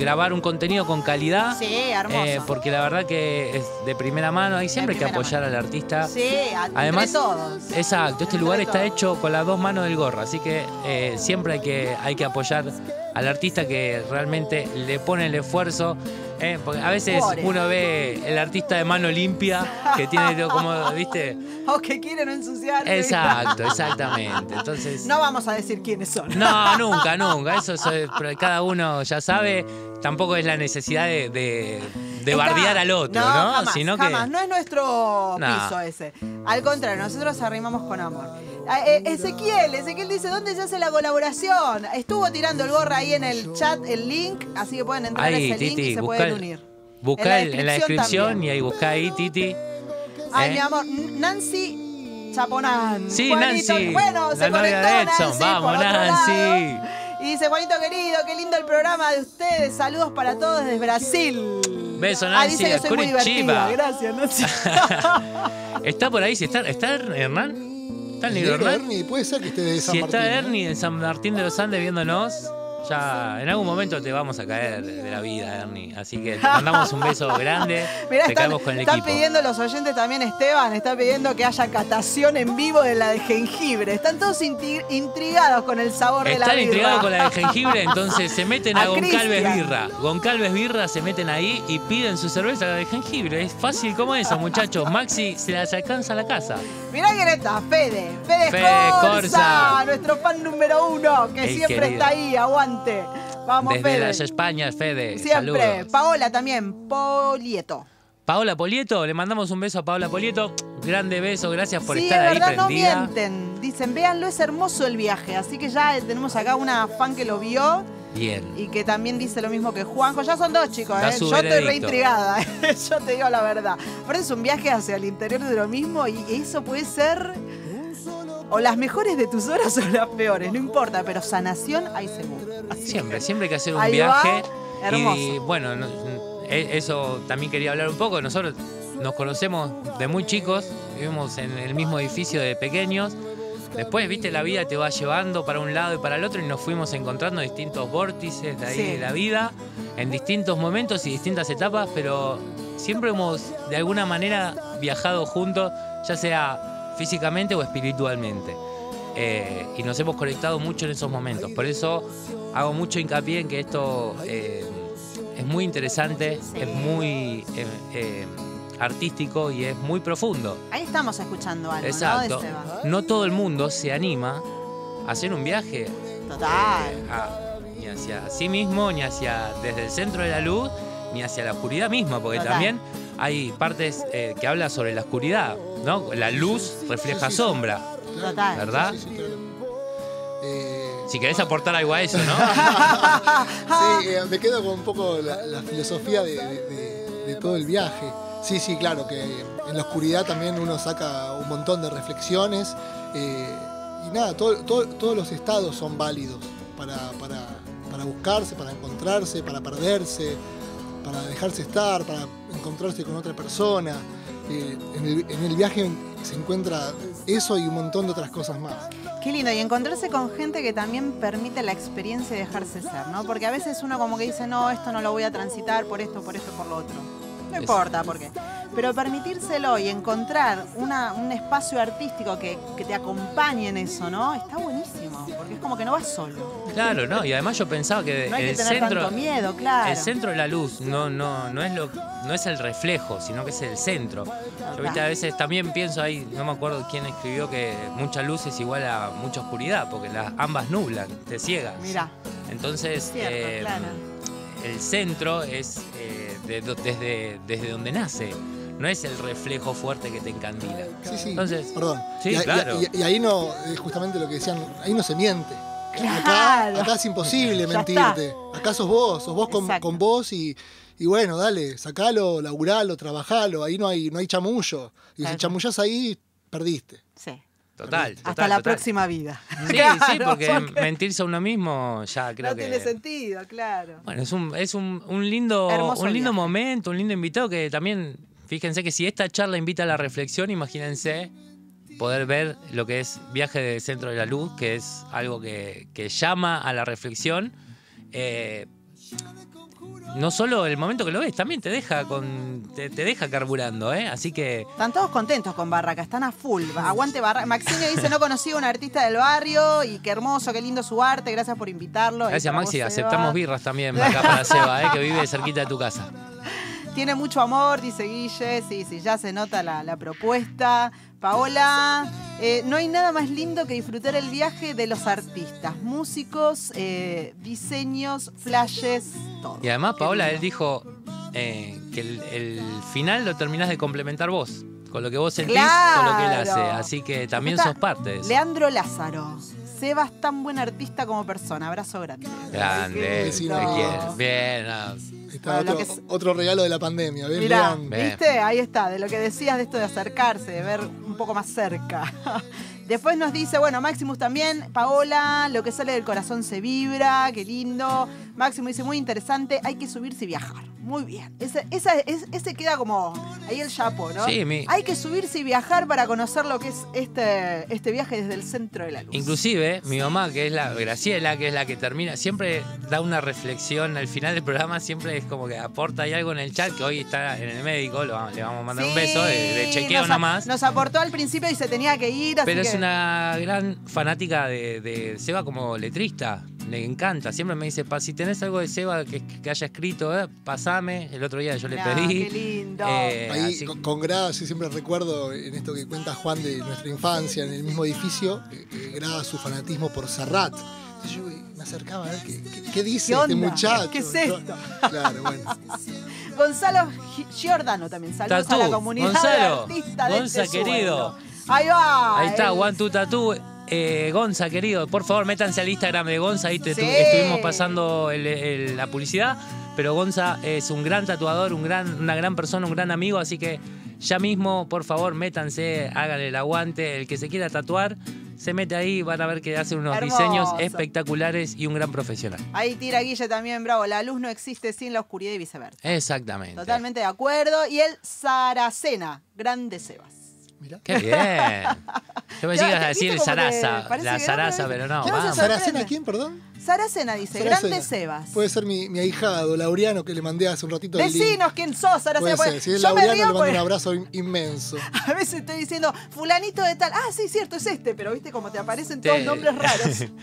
grabar un contenido con calidad. Sí, hermoso. eh, porque la verdad que es de primera mano y siempre hay que apoyar al artista. Sí, entre Además, todos. Exacto, este Entre lugar está hecho con las dos manos del gorro, así que eh, siempre hay que, hay que apoyar al artista que realmente le pone el esfuerzo. Eh, porque a veces Pobre. uno ve el artista de mano limpia que tiene todo [laughs] como, ¿viste? O que quieren ensuciarse. Exacto, [laughs] exactamente. Entonces. No vamos a decir quiénes son. No, [laughs] nunca, nunca. Eso es- cada uno ya sabe. Tampoco es la necesidad de, de, bardear al otro, ¿no? Jamás, Sino que. jamás. No es nuestro No. piso ese. Al contrario, nosotros arrimamos con amor. Ah, eh, Ezequiel, Ezequiel dice, ¿dónde se hace la colaboración? Estuvo tirando el gorra ahí en el chat, el link, así que pueden entrar a Ahí, ese link y se busca pueden unir. Buscá En la el- en la descripción descripción y ahí buscá ahí, Titi. Ay, ¿Eh? mi amor, Nancy Chaponán. Sí, Juanito, Nancy, Bueno, se conectó. Nancy, Vamos, Nancy. lado. Y dice, Juanito querido, qué lindo el programa de ustedes. Saludos para todos desde Brasil. Beso, Ah, Nancy, dice que soy muy divertida. Gracias, Nancy. [laughs] ¿Está por ahí? Si está, ¿Está Hernán? ¿Está el negro? Ernie, puede ser que esté de San Si Martín. está ¿no? Ernie en San Martín de los Andes viéndonos, ya en algún momento te vamos a caer de la vida, Ernie. Así que te mandamos un beso [laughs] grande. Mirá, te están, caemos con el están equipo. pidiendo los oyentes también, Esteban, está pidiendo que haya catación en vivo de la de jengibre. Están todos intrigados con el sabor de la Están birra. intrigados con la de jengibre, entonces se meten [laughs] a, A Goncalves. Birra. Goncalves Birra se meten ahí y piden su cerveza de jengibre. Es fácil como eso, muchachos. Maxi se las alcanza a la casa. Mirá quién está, Fede. Fede, Fede Corsa, Corsa. nuestro fan número uno, que El siempre querido. está ahí, Vamos, Desde Fede. las Españas, Fede. Siempre. Saludos. Paola también, Polieto. Paola Polieto, le mandamos un beso a Paola Polieto. Grande beso, gracias por sí, estar es ahí verdad, no prendida. mienten. Dicen, véanlo, es hermoso el viaje. Así que ya tenemos acá una fan que lo vio Bien. y que también dice lo mismo que Juanjo. Ya son dos chicos, ¿eh? Yo estoy reintrigada, [laughs] yo te digo la verdad. Aparte es un viaje hacia el interior de lo mismo y eso puede ser o las mejores de tus horas [laughs] o las peores, no importa, pero sanación hay seguro. Así Siempre, que- siempre hay que hacer un Ahí viaje. va, hermoso. Y bueno, no- e- eso también quería hablar un poco. Nosotros nos conocemos de muy chicos, vivimos en el mismo edificio de pequeños. Después, viste, la vida te va llevando para un lado y para el otro y nos fuimos encontrando distintos vórtices de ahí Sí. de la vida, en distintos momentos y distintas etapas, pero siempre hemos de alguna manera viajado juntos, ya sea físicamente o espiritualmente. Eh, y nos hemos conectado mucho en esos momentos. Por eso hago mucho hincapié en que esto eh, es muy interesante, Sí. es muy eh, artístico y es muy profundo. Ahí estamos escuchando algo, Exacto. ¿no? Todo el mundo se anima a hacer un viaje Total. a- ni hacia sí mismo, ni hacia desde el centro de la luz, ni hacia la oscuridad misma, porque Total. también hay partes que hablan sobre la oscuridad, ¿no? La luz refleja sí, sí. sombra. Total. ¿Verdad? Sí, sí, claro. Eh, Si querés aportar algo a eso, ¿no? [laughs] sí, eh, me quedo con un poco la, la filosofía de, de- de- de todo el viaje. Sí, sí, claro, que en la oscuridad también uno saca un montón de reflexiones. eh, y nada, todo- todo- todos los estados son válidos para, para- para buscarse, para encontrarse, para perderse, para dejarse estar, para encontrarse con otra persona. Eh, en, el, en el viaje se encuentra eso y un montón de otras cosas más. Qué lindo, y encontrarse con gente que también permite la experiencia y dejarse ser, ¿no? Porque a veces uno como que dice, no, esto no lo voy a transitar por esto, por esto, por lo otro. No Es- importa, porque pero permitírselo y encontrar una- un espacio artístico que, que te acompañe en eso, ¿no? Está buenísimo, como que no vas solo. Claro, no, y además yo pensaba que [laughs] No hay que el tener centro. tanto miedo, claro. El centro de la luz no, no, no, es lo, no es el reflejo, sino que es el centro. Yo ¿viste? a veces también pienso ahí, no me acuerdo quién escribió que mucha luz es igual a mucha oscuridad, porque las ambas nublan, te ciegas. Mira, Entonces, Cierto, eh, claro. el centro es eh, de desde, desde donde nace, no es el reflejo fuerte que te encandila. Sí, sí. Entonces, Perdón. sí, y, claro. y- y ahí no, es justamente lo que decían, ahí no se miente. Claro. Acá, acá es imposible [laughs] mentirte. Acá sos vos, sos vos con, vos y, y bueno, dale, sacalo, laburalo, trabajalo, ahí no hay, no hay chamullo. Y Claro. si chamullás ahí, perdiste. sí. total. Hasta la total. próxima vida. Sí, [laughs] Claro, sí, porque, mentirse a uno mismo ya creo no que. tiene sentido, claro. Bueno, es un, es un, un lindo, Hermoso un lindo viaje. momento, un lindo invitado que también, fíjense que si esta charla invita a la reflexión, imagínense poder ver lo que es Viaje del Centro de la Luz, que es algo que, que llama a la reflexión. Eh, no solo el momento que lo ves, también te deja con te, te deja carburando, ¿eh? Así que Están todos contentos con Barraca, están a full. Aguante Barraca. Maximio dice, no conocí a un artista del barrio y qué hermoso, qué lindo su arte, gracias por invitarlo. Gracias Maxi, aceptamos birras también acá para Seba, ¿eh? que vive cerquita de tu casa. Tiene mucho amor, dice Guille. Sí, sí, ya se nota la, la propuesta. Paola, eh, no hay nada más lindo que disfrutar el viaje de los artistas, músicos, eh, diseños, flashes, todo. Y además, Paola, él dijo eh, que el, el final lo terminás de complementar vos, con lo que vos sentís, con lo que él hace. Claro. Así que también Está sos parte de eso. Leandro Lázaro. Sebas tan buen artista como persona. Abrazo grande. Grande, te quiero. Bien, ah, Está otro, que es- otro regalo de la pandemia, ¿ves? Mirá. ¿viste? Ahí está, de lo que decías de esto de acercarse, de ver un poco más cerca. [laughs] Después nos dice, bueno, Maximus también, Paola, lo que sale del corazón se vibra, qué lindo. Máximo dice, muy interesante, hay que subirse y viajar. Muy bien. Ese, esa- es- ese queda como ahí el chapo, ¿no? Sí, mi- Hay que subirse y viajar para conocer lo que es este, este viaje desde el centro de la luz. Inclusive, mi mamá, que es la Graciela, que es la que termina, siempre da una reflexión al final del programa, siempre es como que aporta ahí algo en el chat, que hoy está en el médico, lo le vamos a mandar un beso de, de chequeo nos, a- nomás. Nos aportó al principio y se tenía que ir, así Pero es que- una gran fanática de, de Seba como letrista. Le encanta. Siempre me dice, pa, si tenés algo de Seba que, que haya escrito, eh, pasame. El otro día yo le pedí. qué lindo. Eh, Ahí así- con, con Gra, yo siempre recuerdo en esto que cuenta Juan de nuestra infancia, en el mismo edificio, eh, eh, Gra su fanatismo por Serrat. Entonces yo eh, me acercaba a ver qué, qué- qué dice ¿Qué este onda? muchacho. ¿Qué es esto? Claro, bueno. [laughs] Gonzalo Gi- Giordano también. Saludos Tatú. a la comunidad Gonzalo, de artistas de Gonza, este querido. Ahí va. Ahí está, One Two Tattoo. Eh, Gonza, querido, por favor, métanse al Instagram de Gonza. Ahí te- Sí. tu- estuvimos pasando el- el- la publicidad. Pero Gonza es un gran tatuador, un gran, una gran persona, un gran amigo. Así que ya mismo, por favor, métanse, háganle el aguante. El que se quiera tatuar, se mete ahí. Van a ver que hace unos Hermoso. diseños espectaculares y un gran profesional. Ahí tira Guille también, bravo. La luz no existe sin la oscuridad y viceversa. Exactamente. Totalmente de acuerdo. Y el Saracena, grande Sebas. Mirá. Qué bien. Yo que ibas a ¿Viste decir Sarasa, la Sarasa, pero- no. ¿Saracena quién, perdón? Saracena dice, Saracena. grande Sebas. Puede ser mi, mi ahijado, Laureano, que le mandé hace un ratito. Decinos quién sos, Saracena. Puede ser. Si es yo me Laureano, le mando porque un abrazo in- inmenso. [laughs] a veces estoy diciendo, fulanito de tal. Ah, sí, cierto, es este. Pero viste como te aparecen todos nombres raros. [laughs]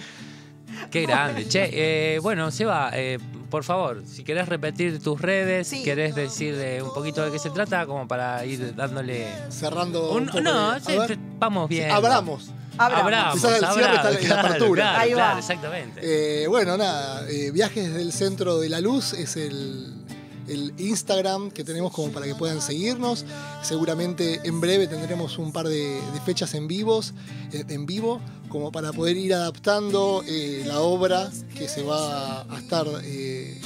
Qué grande. Che, eh, bueno, Seba, eh, por favor, si querés repetir tus redes, Sí. si querés decir eh, un poquito de qué se trata, como para ir dándole. Cerrando. Un- un poco no, de- sí, vamos bien. Abramos. Abramos. Abramos, Quizás el cierre está en la claro, apertura. Claro, Ahí va. claro, exactamente. Eh, bueno, nada, eh, Viajes del Centro de la Luz es el, el Instagram que tenemos como para que puedan seguirnos. Seguramente en breve tendremos un par de, de fechas en vivos, eh, en vivo, como para poder ir adaptando eh, la obra que se va a estar eh,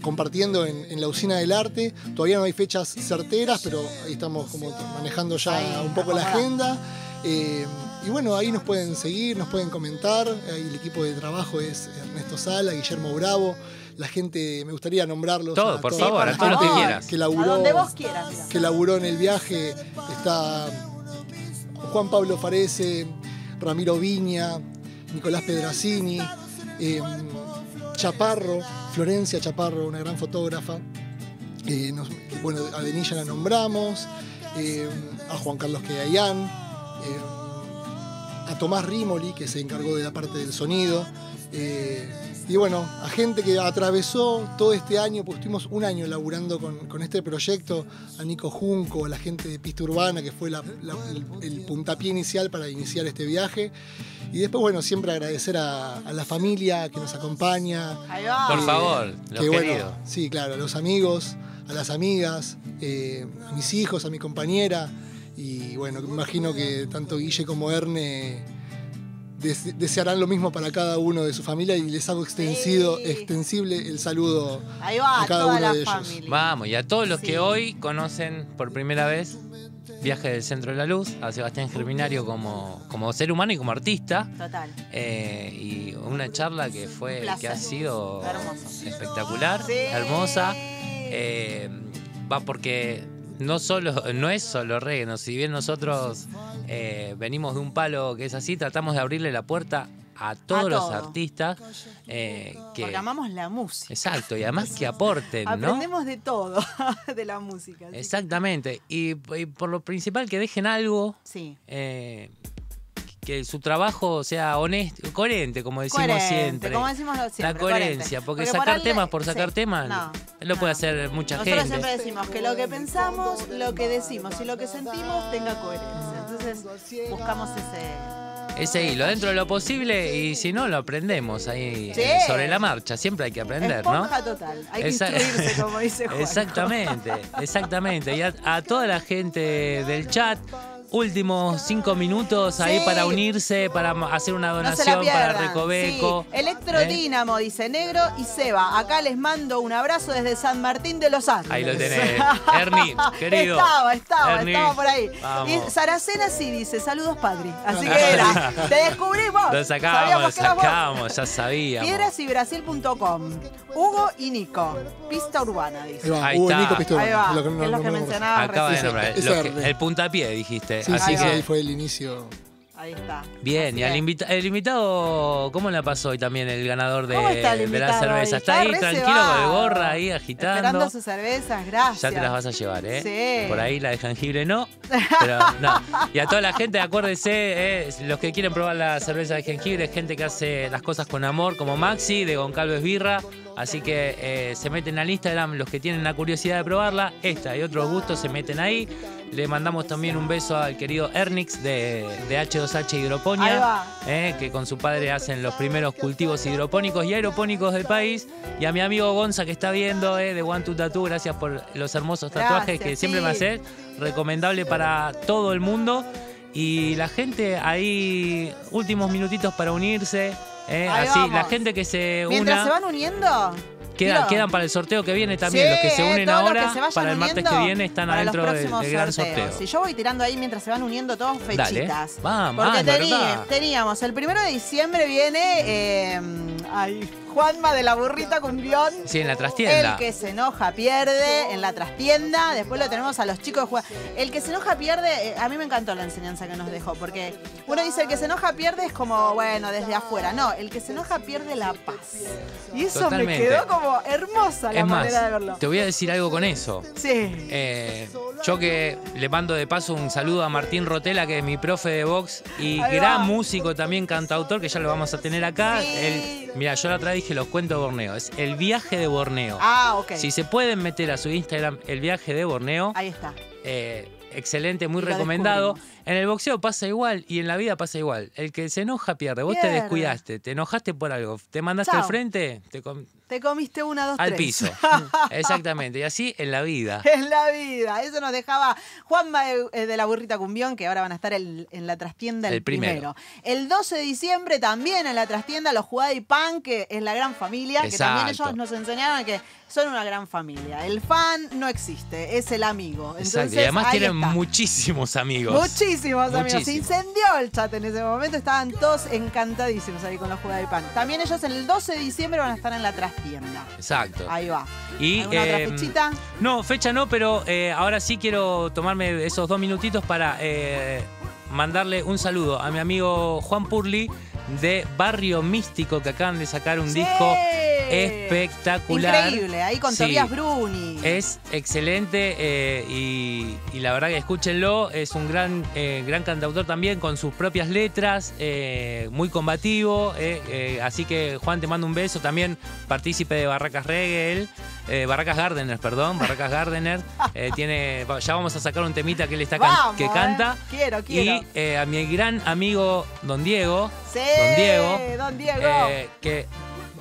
compartiendo en, en la usina del arte. Todavía no hay fechas certeras, pero ahí estamos como manejando ya un poco la agenda. Eh, y bueno, ahí nos pueden seguir, nos pueden comentar. Ahí el equipo de trabajo es Ernesto Sala, Guillermo Bravo. La gente, me gustaría nombrarlos. Todo, a por favor, a todos los que quieras. Que A laburó, donde vos quieras, mira. que laburó en el viaje. Está Juan Pablo Farese, Ramiro Viña, Nicolás Pedracini, eh, Chaparro, Florencia Chaparro, una gran fotógrafa. nos- que, bueno, a Denilla la nombramos, eh, a Juan Carlos Quedayán, eh, a Tomás Rimoli, que se encargó de la parte del sonido. Y bueno, a gente que atravesó todo este año, pues estuvimos un año laburando con, con este proyecto, a Nico Junco, a la gente de Pista Urbana, que fue la- la- el, el puntapié inicial para iniciar este viaje. Y después, bueno, siempre agradecer a, a la familia que nos acompaña, Ahí va. Por Eh, favor, los que, bueno, sí, claro, a los amigos, a las amigas, eh, a mis hijos, a mi compañera. Y bueno, me imagino que tanto Guille como Erne dese- desearán lo mismo para cada uno de su familia y les hago extensido, Sí. extensible el saludo Ahí va, a cada toda uno la de ellos. familia. Vamos, y a todos los Sí. que hoy conocen por primera vez Viaje del Centro de la Luz, a Sebastián Germinario como, como ser humano y como artista. Total. eh, y una charla que fue Placer. que ha sido Hermoso. espectacular, Sí. hermosa. eh, va porque no solo no es solo reggae, si bien nosotros eh, venimos de un palo que es así, tratamos de abrirle la puerta a todos los todo. artistas eh, que Porque amamos la música. exacto y además que aporten, ¿no? Aprendemos de todo [laughs] de la música. que- Exactamente. Y, y por lo principal que dejen algo, Sí. eh, que su trabajo sea honesto, coherente, como decimos Coherente, siempre. como decimos siempre, La coherencia, coherente. porque, Porque por sacar temas por sacar sí, temas no, lo no. puede hacer mucha Nosotros gente. siempre decimos que lo que pensamos, lo que decimos y lo que sentimos tenga coherencia. Entonces buscamos ese... Ese hilo, dentro de lo posible, y si no, lo aprendemos ahí Sí. eh, sobre la marcha. Siempre hay que aprender, ¿no? Total. Hay que Esa- instruirse, como dice [laughs] Juan. Exactamente, exactamente. Y a, a toda la gente del chat, últimos cinco minutos ahí Sí. para unirse, para ma- hacer una No se la donación para pierdan. Recoveco. Sí. ¿eh? Dínamo, dice Negro y Seba. Acá les mando un abrazo desde San Martín de los Ángeles. Ahí lo tenés. [laughs] Ernie, querido. Estaba, estaba, Ernie, estaba por ahí. vamos. Y Saracena sí dice, saludos Padri. Así que [laughs] era, te descubrimos. Lo sacamos, lo Sabíamos que eras vos. sacamos, ya sabíamos. Piedrasybrasil.com Hugo y Nico. Pista urbana, Ahí dice. va, Ahí Hugo está. Nico Pistola, Ahí va, lo que es lo que mencionaba Acaba de recién. nombrar. Lo que- el puntapié, dijiste. Sí, Así sí, sí, que. ahí fue el inicio. Ahí está. Bien, Así y al invita- el invitado, ¿cómo la pasó hoy también el ganador de, ¿Cómo está el de la cerveza? Está ahí tranquilo con el gorra ahí agitando. Esperando sus cervezas, gracias. Ya te las vas a llevar, ¿eh? Sí. Por ahí la de jengibre no, [laughs] pero no. Y a toda la gente, acuérdense, eh, los que quieren probar la cerveza de jengibre, gente que hace las cosas con amor, como Maxi, de Goncalves Birra. Así que eh, se meten al Instagram, los que tienen la curiosidad de probarla, esta y otros gustos se meten ahí. Le mandamos también un beso al querido Ernix de, de H2H Ahí Hidroponía, va. eh, que con su padre hacen los primeros cultivos hidropónicos y aeropónicos del país. Y a mi amigo Gonza que está viendo, eh, de One to Tattoo, gracias por los hermosos tatuajes Gracias, que siempre me sí. haces. Recomendable para todo el mundo. Y la gente ahí, últimos minutitos para unirse. Eh, así, vamos. la gente que se Mientras una. se van uniendo. Quedan, quiero- quedan para el sorteo que viene también. Sí, los que se unen ahora, se para el martes que viene, están adentro del, gran sorteo. Y yo voy tirando ahí mientras se van uniendo todos Dale. fechitas. Vamos, Porque tení- ¿verdad? teníamos, el primero de diciembre viene eh, ay, Juanma de la burrita cumbión. Sí, en la trastienda. El que se enoja pierde en la trastienda. Después lo tenemos a los chicos de jugar. El que se enoja pierde. eh, a mí me encantó la enseñanza que nos dejó. Porque uno dice el que se enoja pierde es como, bueno, desde afuera. No, el que se enoja pierde la paz. Y eso Totalmente. me quedó como hermosa la es más, manera de verlo. te voy a decir algo con eso. Sí. Eh, yo que le mando de paso un saludo a Martín Rotela, que es mi profe de box y gran músico también, cantautor, que ya lo vamos a tener acá. Sí. Mira, yo la otra dije los cuentos de Borneo. Es el viaje de Borneo. Ah, ok. Si se pueden meter a su Instagram el viaje de Borneo, Ahí está. eh, excelente, muy Y recomendado. En el boxeo pasa igual y en la vida pasa igual. El que se enoja pierde. Vos te descuidaste, te enojaste por algo, te mandaste Chao. al frente, te com- Te comiste una, dos, al tres. piso. [laughs] Exactamente. Y así en la vida. [laughs] en la vida. Eso nos dejaba Juanma de, eh, de la burrita cumbión, que ahora van a estar el- en la trastienda el, El primero. El 12 de diciembre también en la trastienda los Jugada y Pan, que es la gran familia, que también ellos nos enseñaron que son una gran familia. El fan no existe, es el amigo. Entonces, Exacto. Y además tienen está. muchísimos amigos. Muchísimos amigos. Se Muchísimos. incendió el chat en ese momento. Estaban todos encantadísimos ahí con los Jugada y Pan. También ellos el 12 de diciembre van a estar en la trastienda. Exacto. Ahí va. Y, ¿Alguna otra eh, fechita? No, fecha no, pero eh, ahora sí quiero tomarme esos dos minutitos para eh, mandarle un saludo a mi amigo Juan Purli, de Barrio Místico que acaban de sacar un Sí. disco espectacular. Increíble, ahí con Sí. Tobias Bruni. Es excelente eh, y, y la verdad que escúchenlo. Es un gran, eh, gran cantautor también con sus propias letras, eh, muy combativo. así que Juan te mando un beso. También partícipe de Barracas Reggae, él, Barracas Gardener, perdón, Barracas Gardener. [laughs] eh, tiene, ya vamos a sacar un temita que él está can- Vamos, que canta. Quiero, quiero. Y a mi gran amigo Don Diego, Sí, Don Diego, Don Diego. eh, que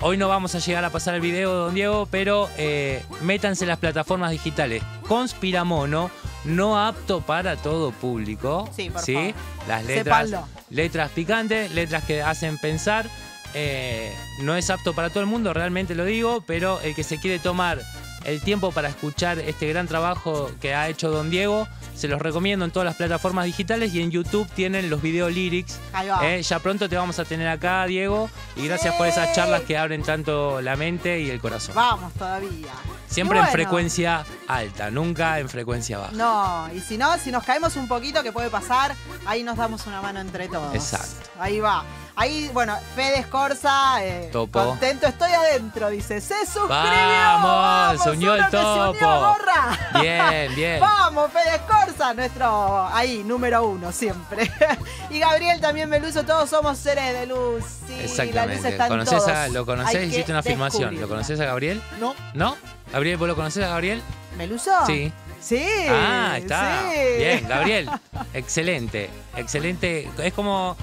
hoy no vamos a llegar a pasar el video de Don Diego, pero eh, métanse en las plataformas digitales. Conspiramono, no apto para todo público. Sí, por favor. Las letras, letras picantes, letras que hacen pensar. eh, no es apto para todo el mundo, realmente lo digo, pero el que se quiere tomar el tiempo para escuchar este gran trabajo que ha hecho Don Diego, se los recomiendo en todas las plataformas digitales y en YouTube tienen los video lyrics eh, ya pronto te vamos a tener acá, Diego. Y gracias por esas charlas que abren tanto la mente y el corazón. Vamos todavía. Siempre en frecuencia alta, nunca en frecuencia baja. No, y si no, si nos caemos un poquito, que puede pasar, ahí nos damos una mano entre todos. Exacto. Ahí va. Ahí, bueno, Fede Escorza, eh, Topo. contento estoy adentro, dice, se suscribió. Vamos, se unió el que se unió, topo. gorra. Bien, bien. [laughs] Vamos, Fede Escorza, nuestro ahí, número uno, siempre. [laughs] y Gabriel también Meluso, todos somos seres de luz. Sí, la luz Exactamente. está en ¿Conoces a- todos. ¿Lo conocés? Que Hiciste una afirmación. ¿Lo conoces a Gabriel? No, ¿No? ¿Gabriel, vos lo conocés a Gabriel? ¿Meluso? Sí. Sí. Ah, está. sí. Bien, [laughs] Gabriel. Excelente. Excelente. Es como.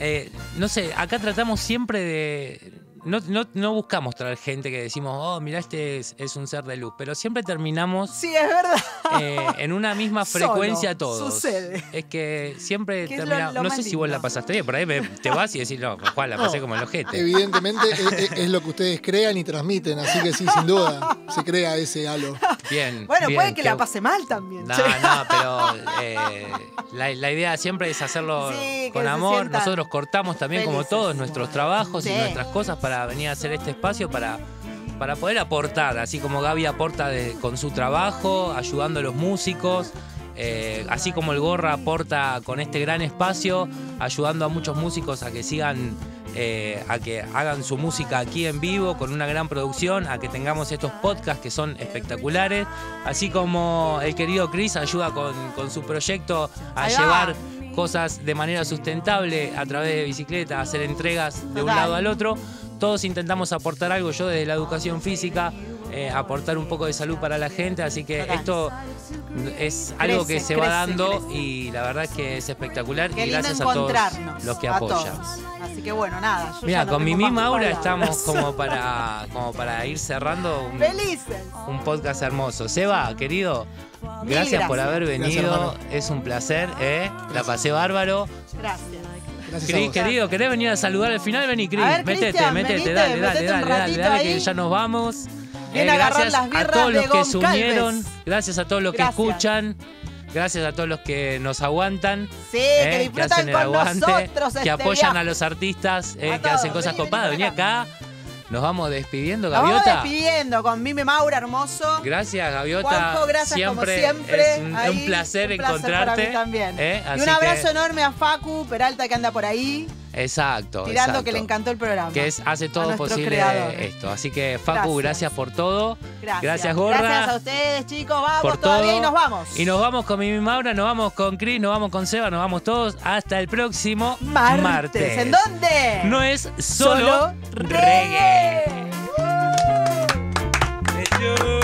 eh, no sé, acá tratamos siempre de. No, no, no buscamos traer gente que decimos, oh, mira, este es, es un ser de luz. Pero siempre terminamos Sí, es verdad. eh, en una misma [laughs] Solo, frecuencia todos. sucede. Es que siempre terminamos. No sé si vos la pasaste bien, por ahí me- te vas y decís, no, Juan, la pasé No, como el ojete. evidentemente es, es- es lo que ustedes crean y transmiten, así que sí, sin duda, se crea ese halo. Bien. Bueno, bien, puede que la pase mal también. No, che. no, [laughs] pero eh, la, la idea siempre es hacerlo Sí, con amor. Nosotros cortamos también, como todos, nuestros trabajos Sí. y nuestras cosas para venir a hacer este espacio para, para poder aportar, así como Gaby aporta de- con su trabajo, ayudando a los músicos. eh, así como el Gorra aporta con este gran espacio, ayudando a muchos músicos a que sigan, eh, a que hagan su música aquí en vivo, con una gran producción, a que tengamos estos podcasts que son espectaculares, así como el querido Chris ayuda con, con su proyecto a llevar cosas de manera sustentable a través de bicicleta, hacer entregas de un Total. lado al otro. Todos intentamos aportar algo, yo desde la educación física, eh, aportar un poco de salud para la gente, así que Total. esto es algo que Crece, se va dando crece. y la verdad es que es espectacular Qué y lindo gracias a todos los que a apoyan. todos. Así que bueno, nada. Mira, no con mi misma aura estamos [laughs] como para, como para ir cerrando un, Felices. un podcast hermoso. Seba, querido, Gracias, por haber venido. es un placer, ¿eh? La pasé bárbaro. Gracias. Gracias a Cris, querido, ¿querés venir a saludar al final? Vení, Cris, métete, métete, venite, dale, dale, dale, dale, dale, que ya nos vamos. Agarrar gracias las a todos los que se unieron, gracias a todos los que escuchan, gracias a todos los que nos aguantan. Sí, eh, que disfrutan hacen el con aguante, nosotros que este apoyan viaje. a los artistas, eh, A que hacen cosas copadas. vení acá, nos vamos despidiendo, Nos vamos Gaviota. despidiendo con Mime Maura, hermoso. Gracias, Gaviota. Juanjo, gracias siempre, como siempre. Es un, Ahí, un placer un placer encontrarte. Para mí también. eh, y un abrazo que- enorme a Facu Peralta que anda por ahí, Exacto. Tirando exacto. que le encantó el programa. Que es, hace todo posible esto. Así que, Facu, gracias, por todo. Gracias. gracias. Gorra. Gracias a ustedes, chicos. Vamos por todavía todo. y nos vamos. Y nos vamos con Mimi Maura, nos vamos con Cris, nos vamos con Seba, nos vamos todos. Hasta el próximo martes. martes. ¿En dónde? No es solo, solo reggae. reggae. Uh.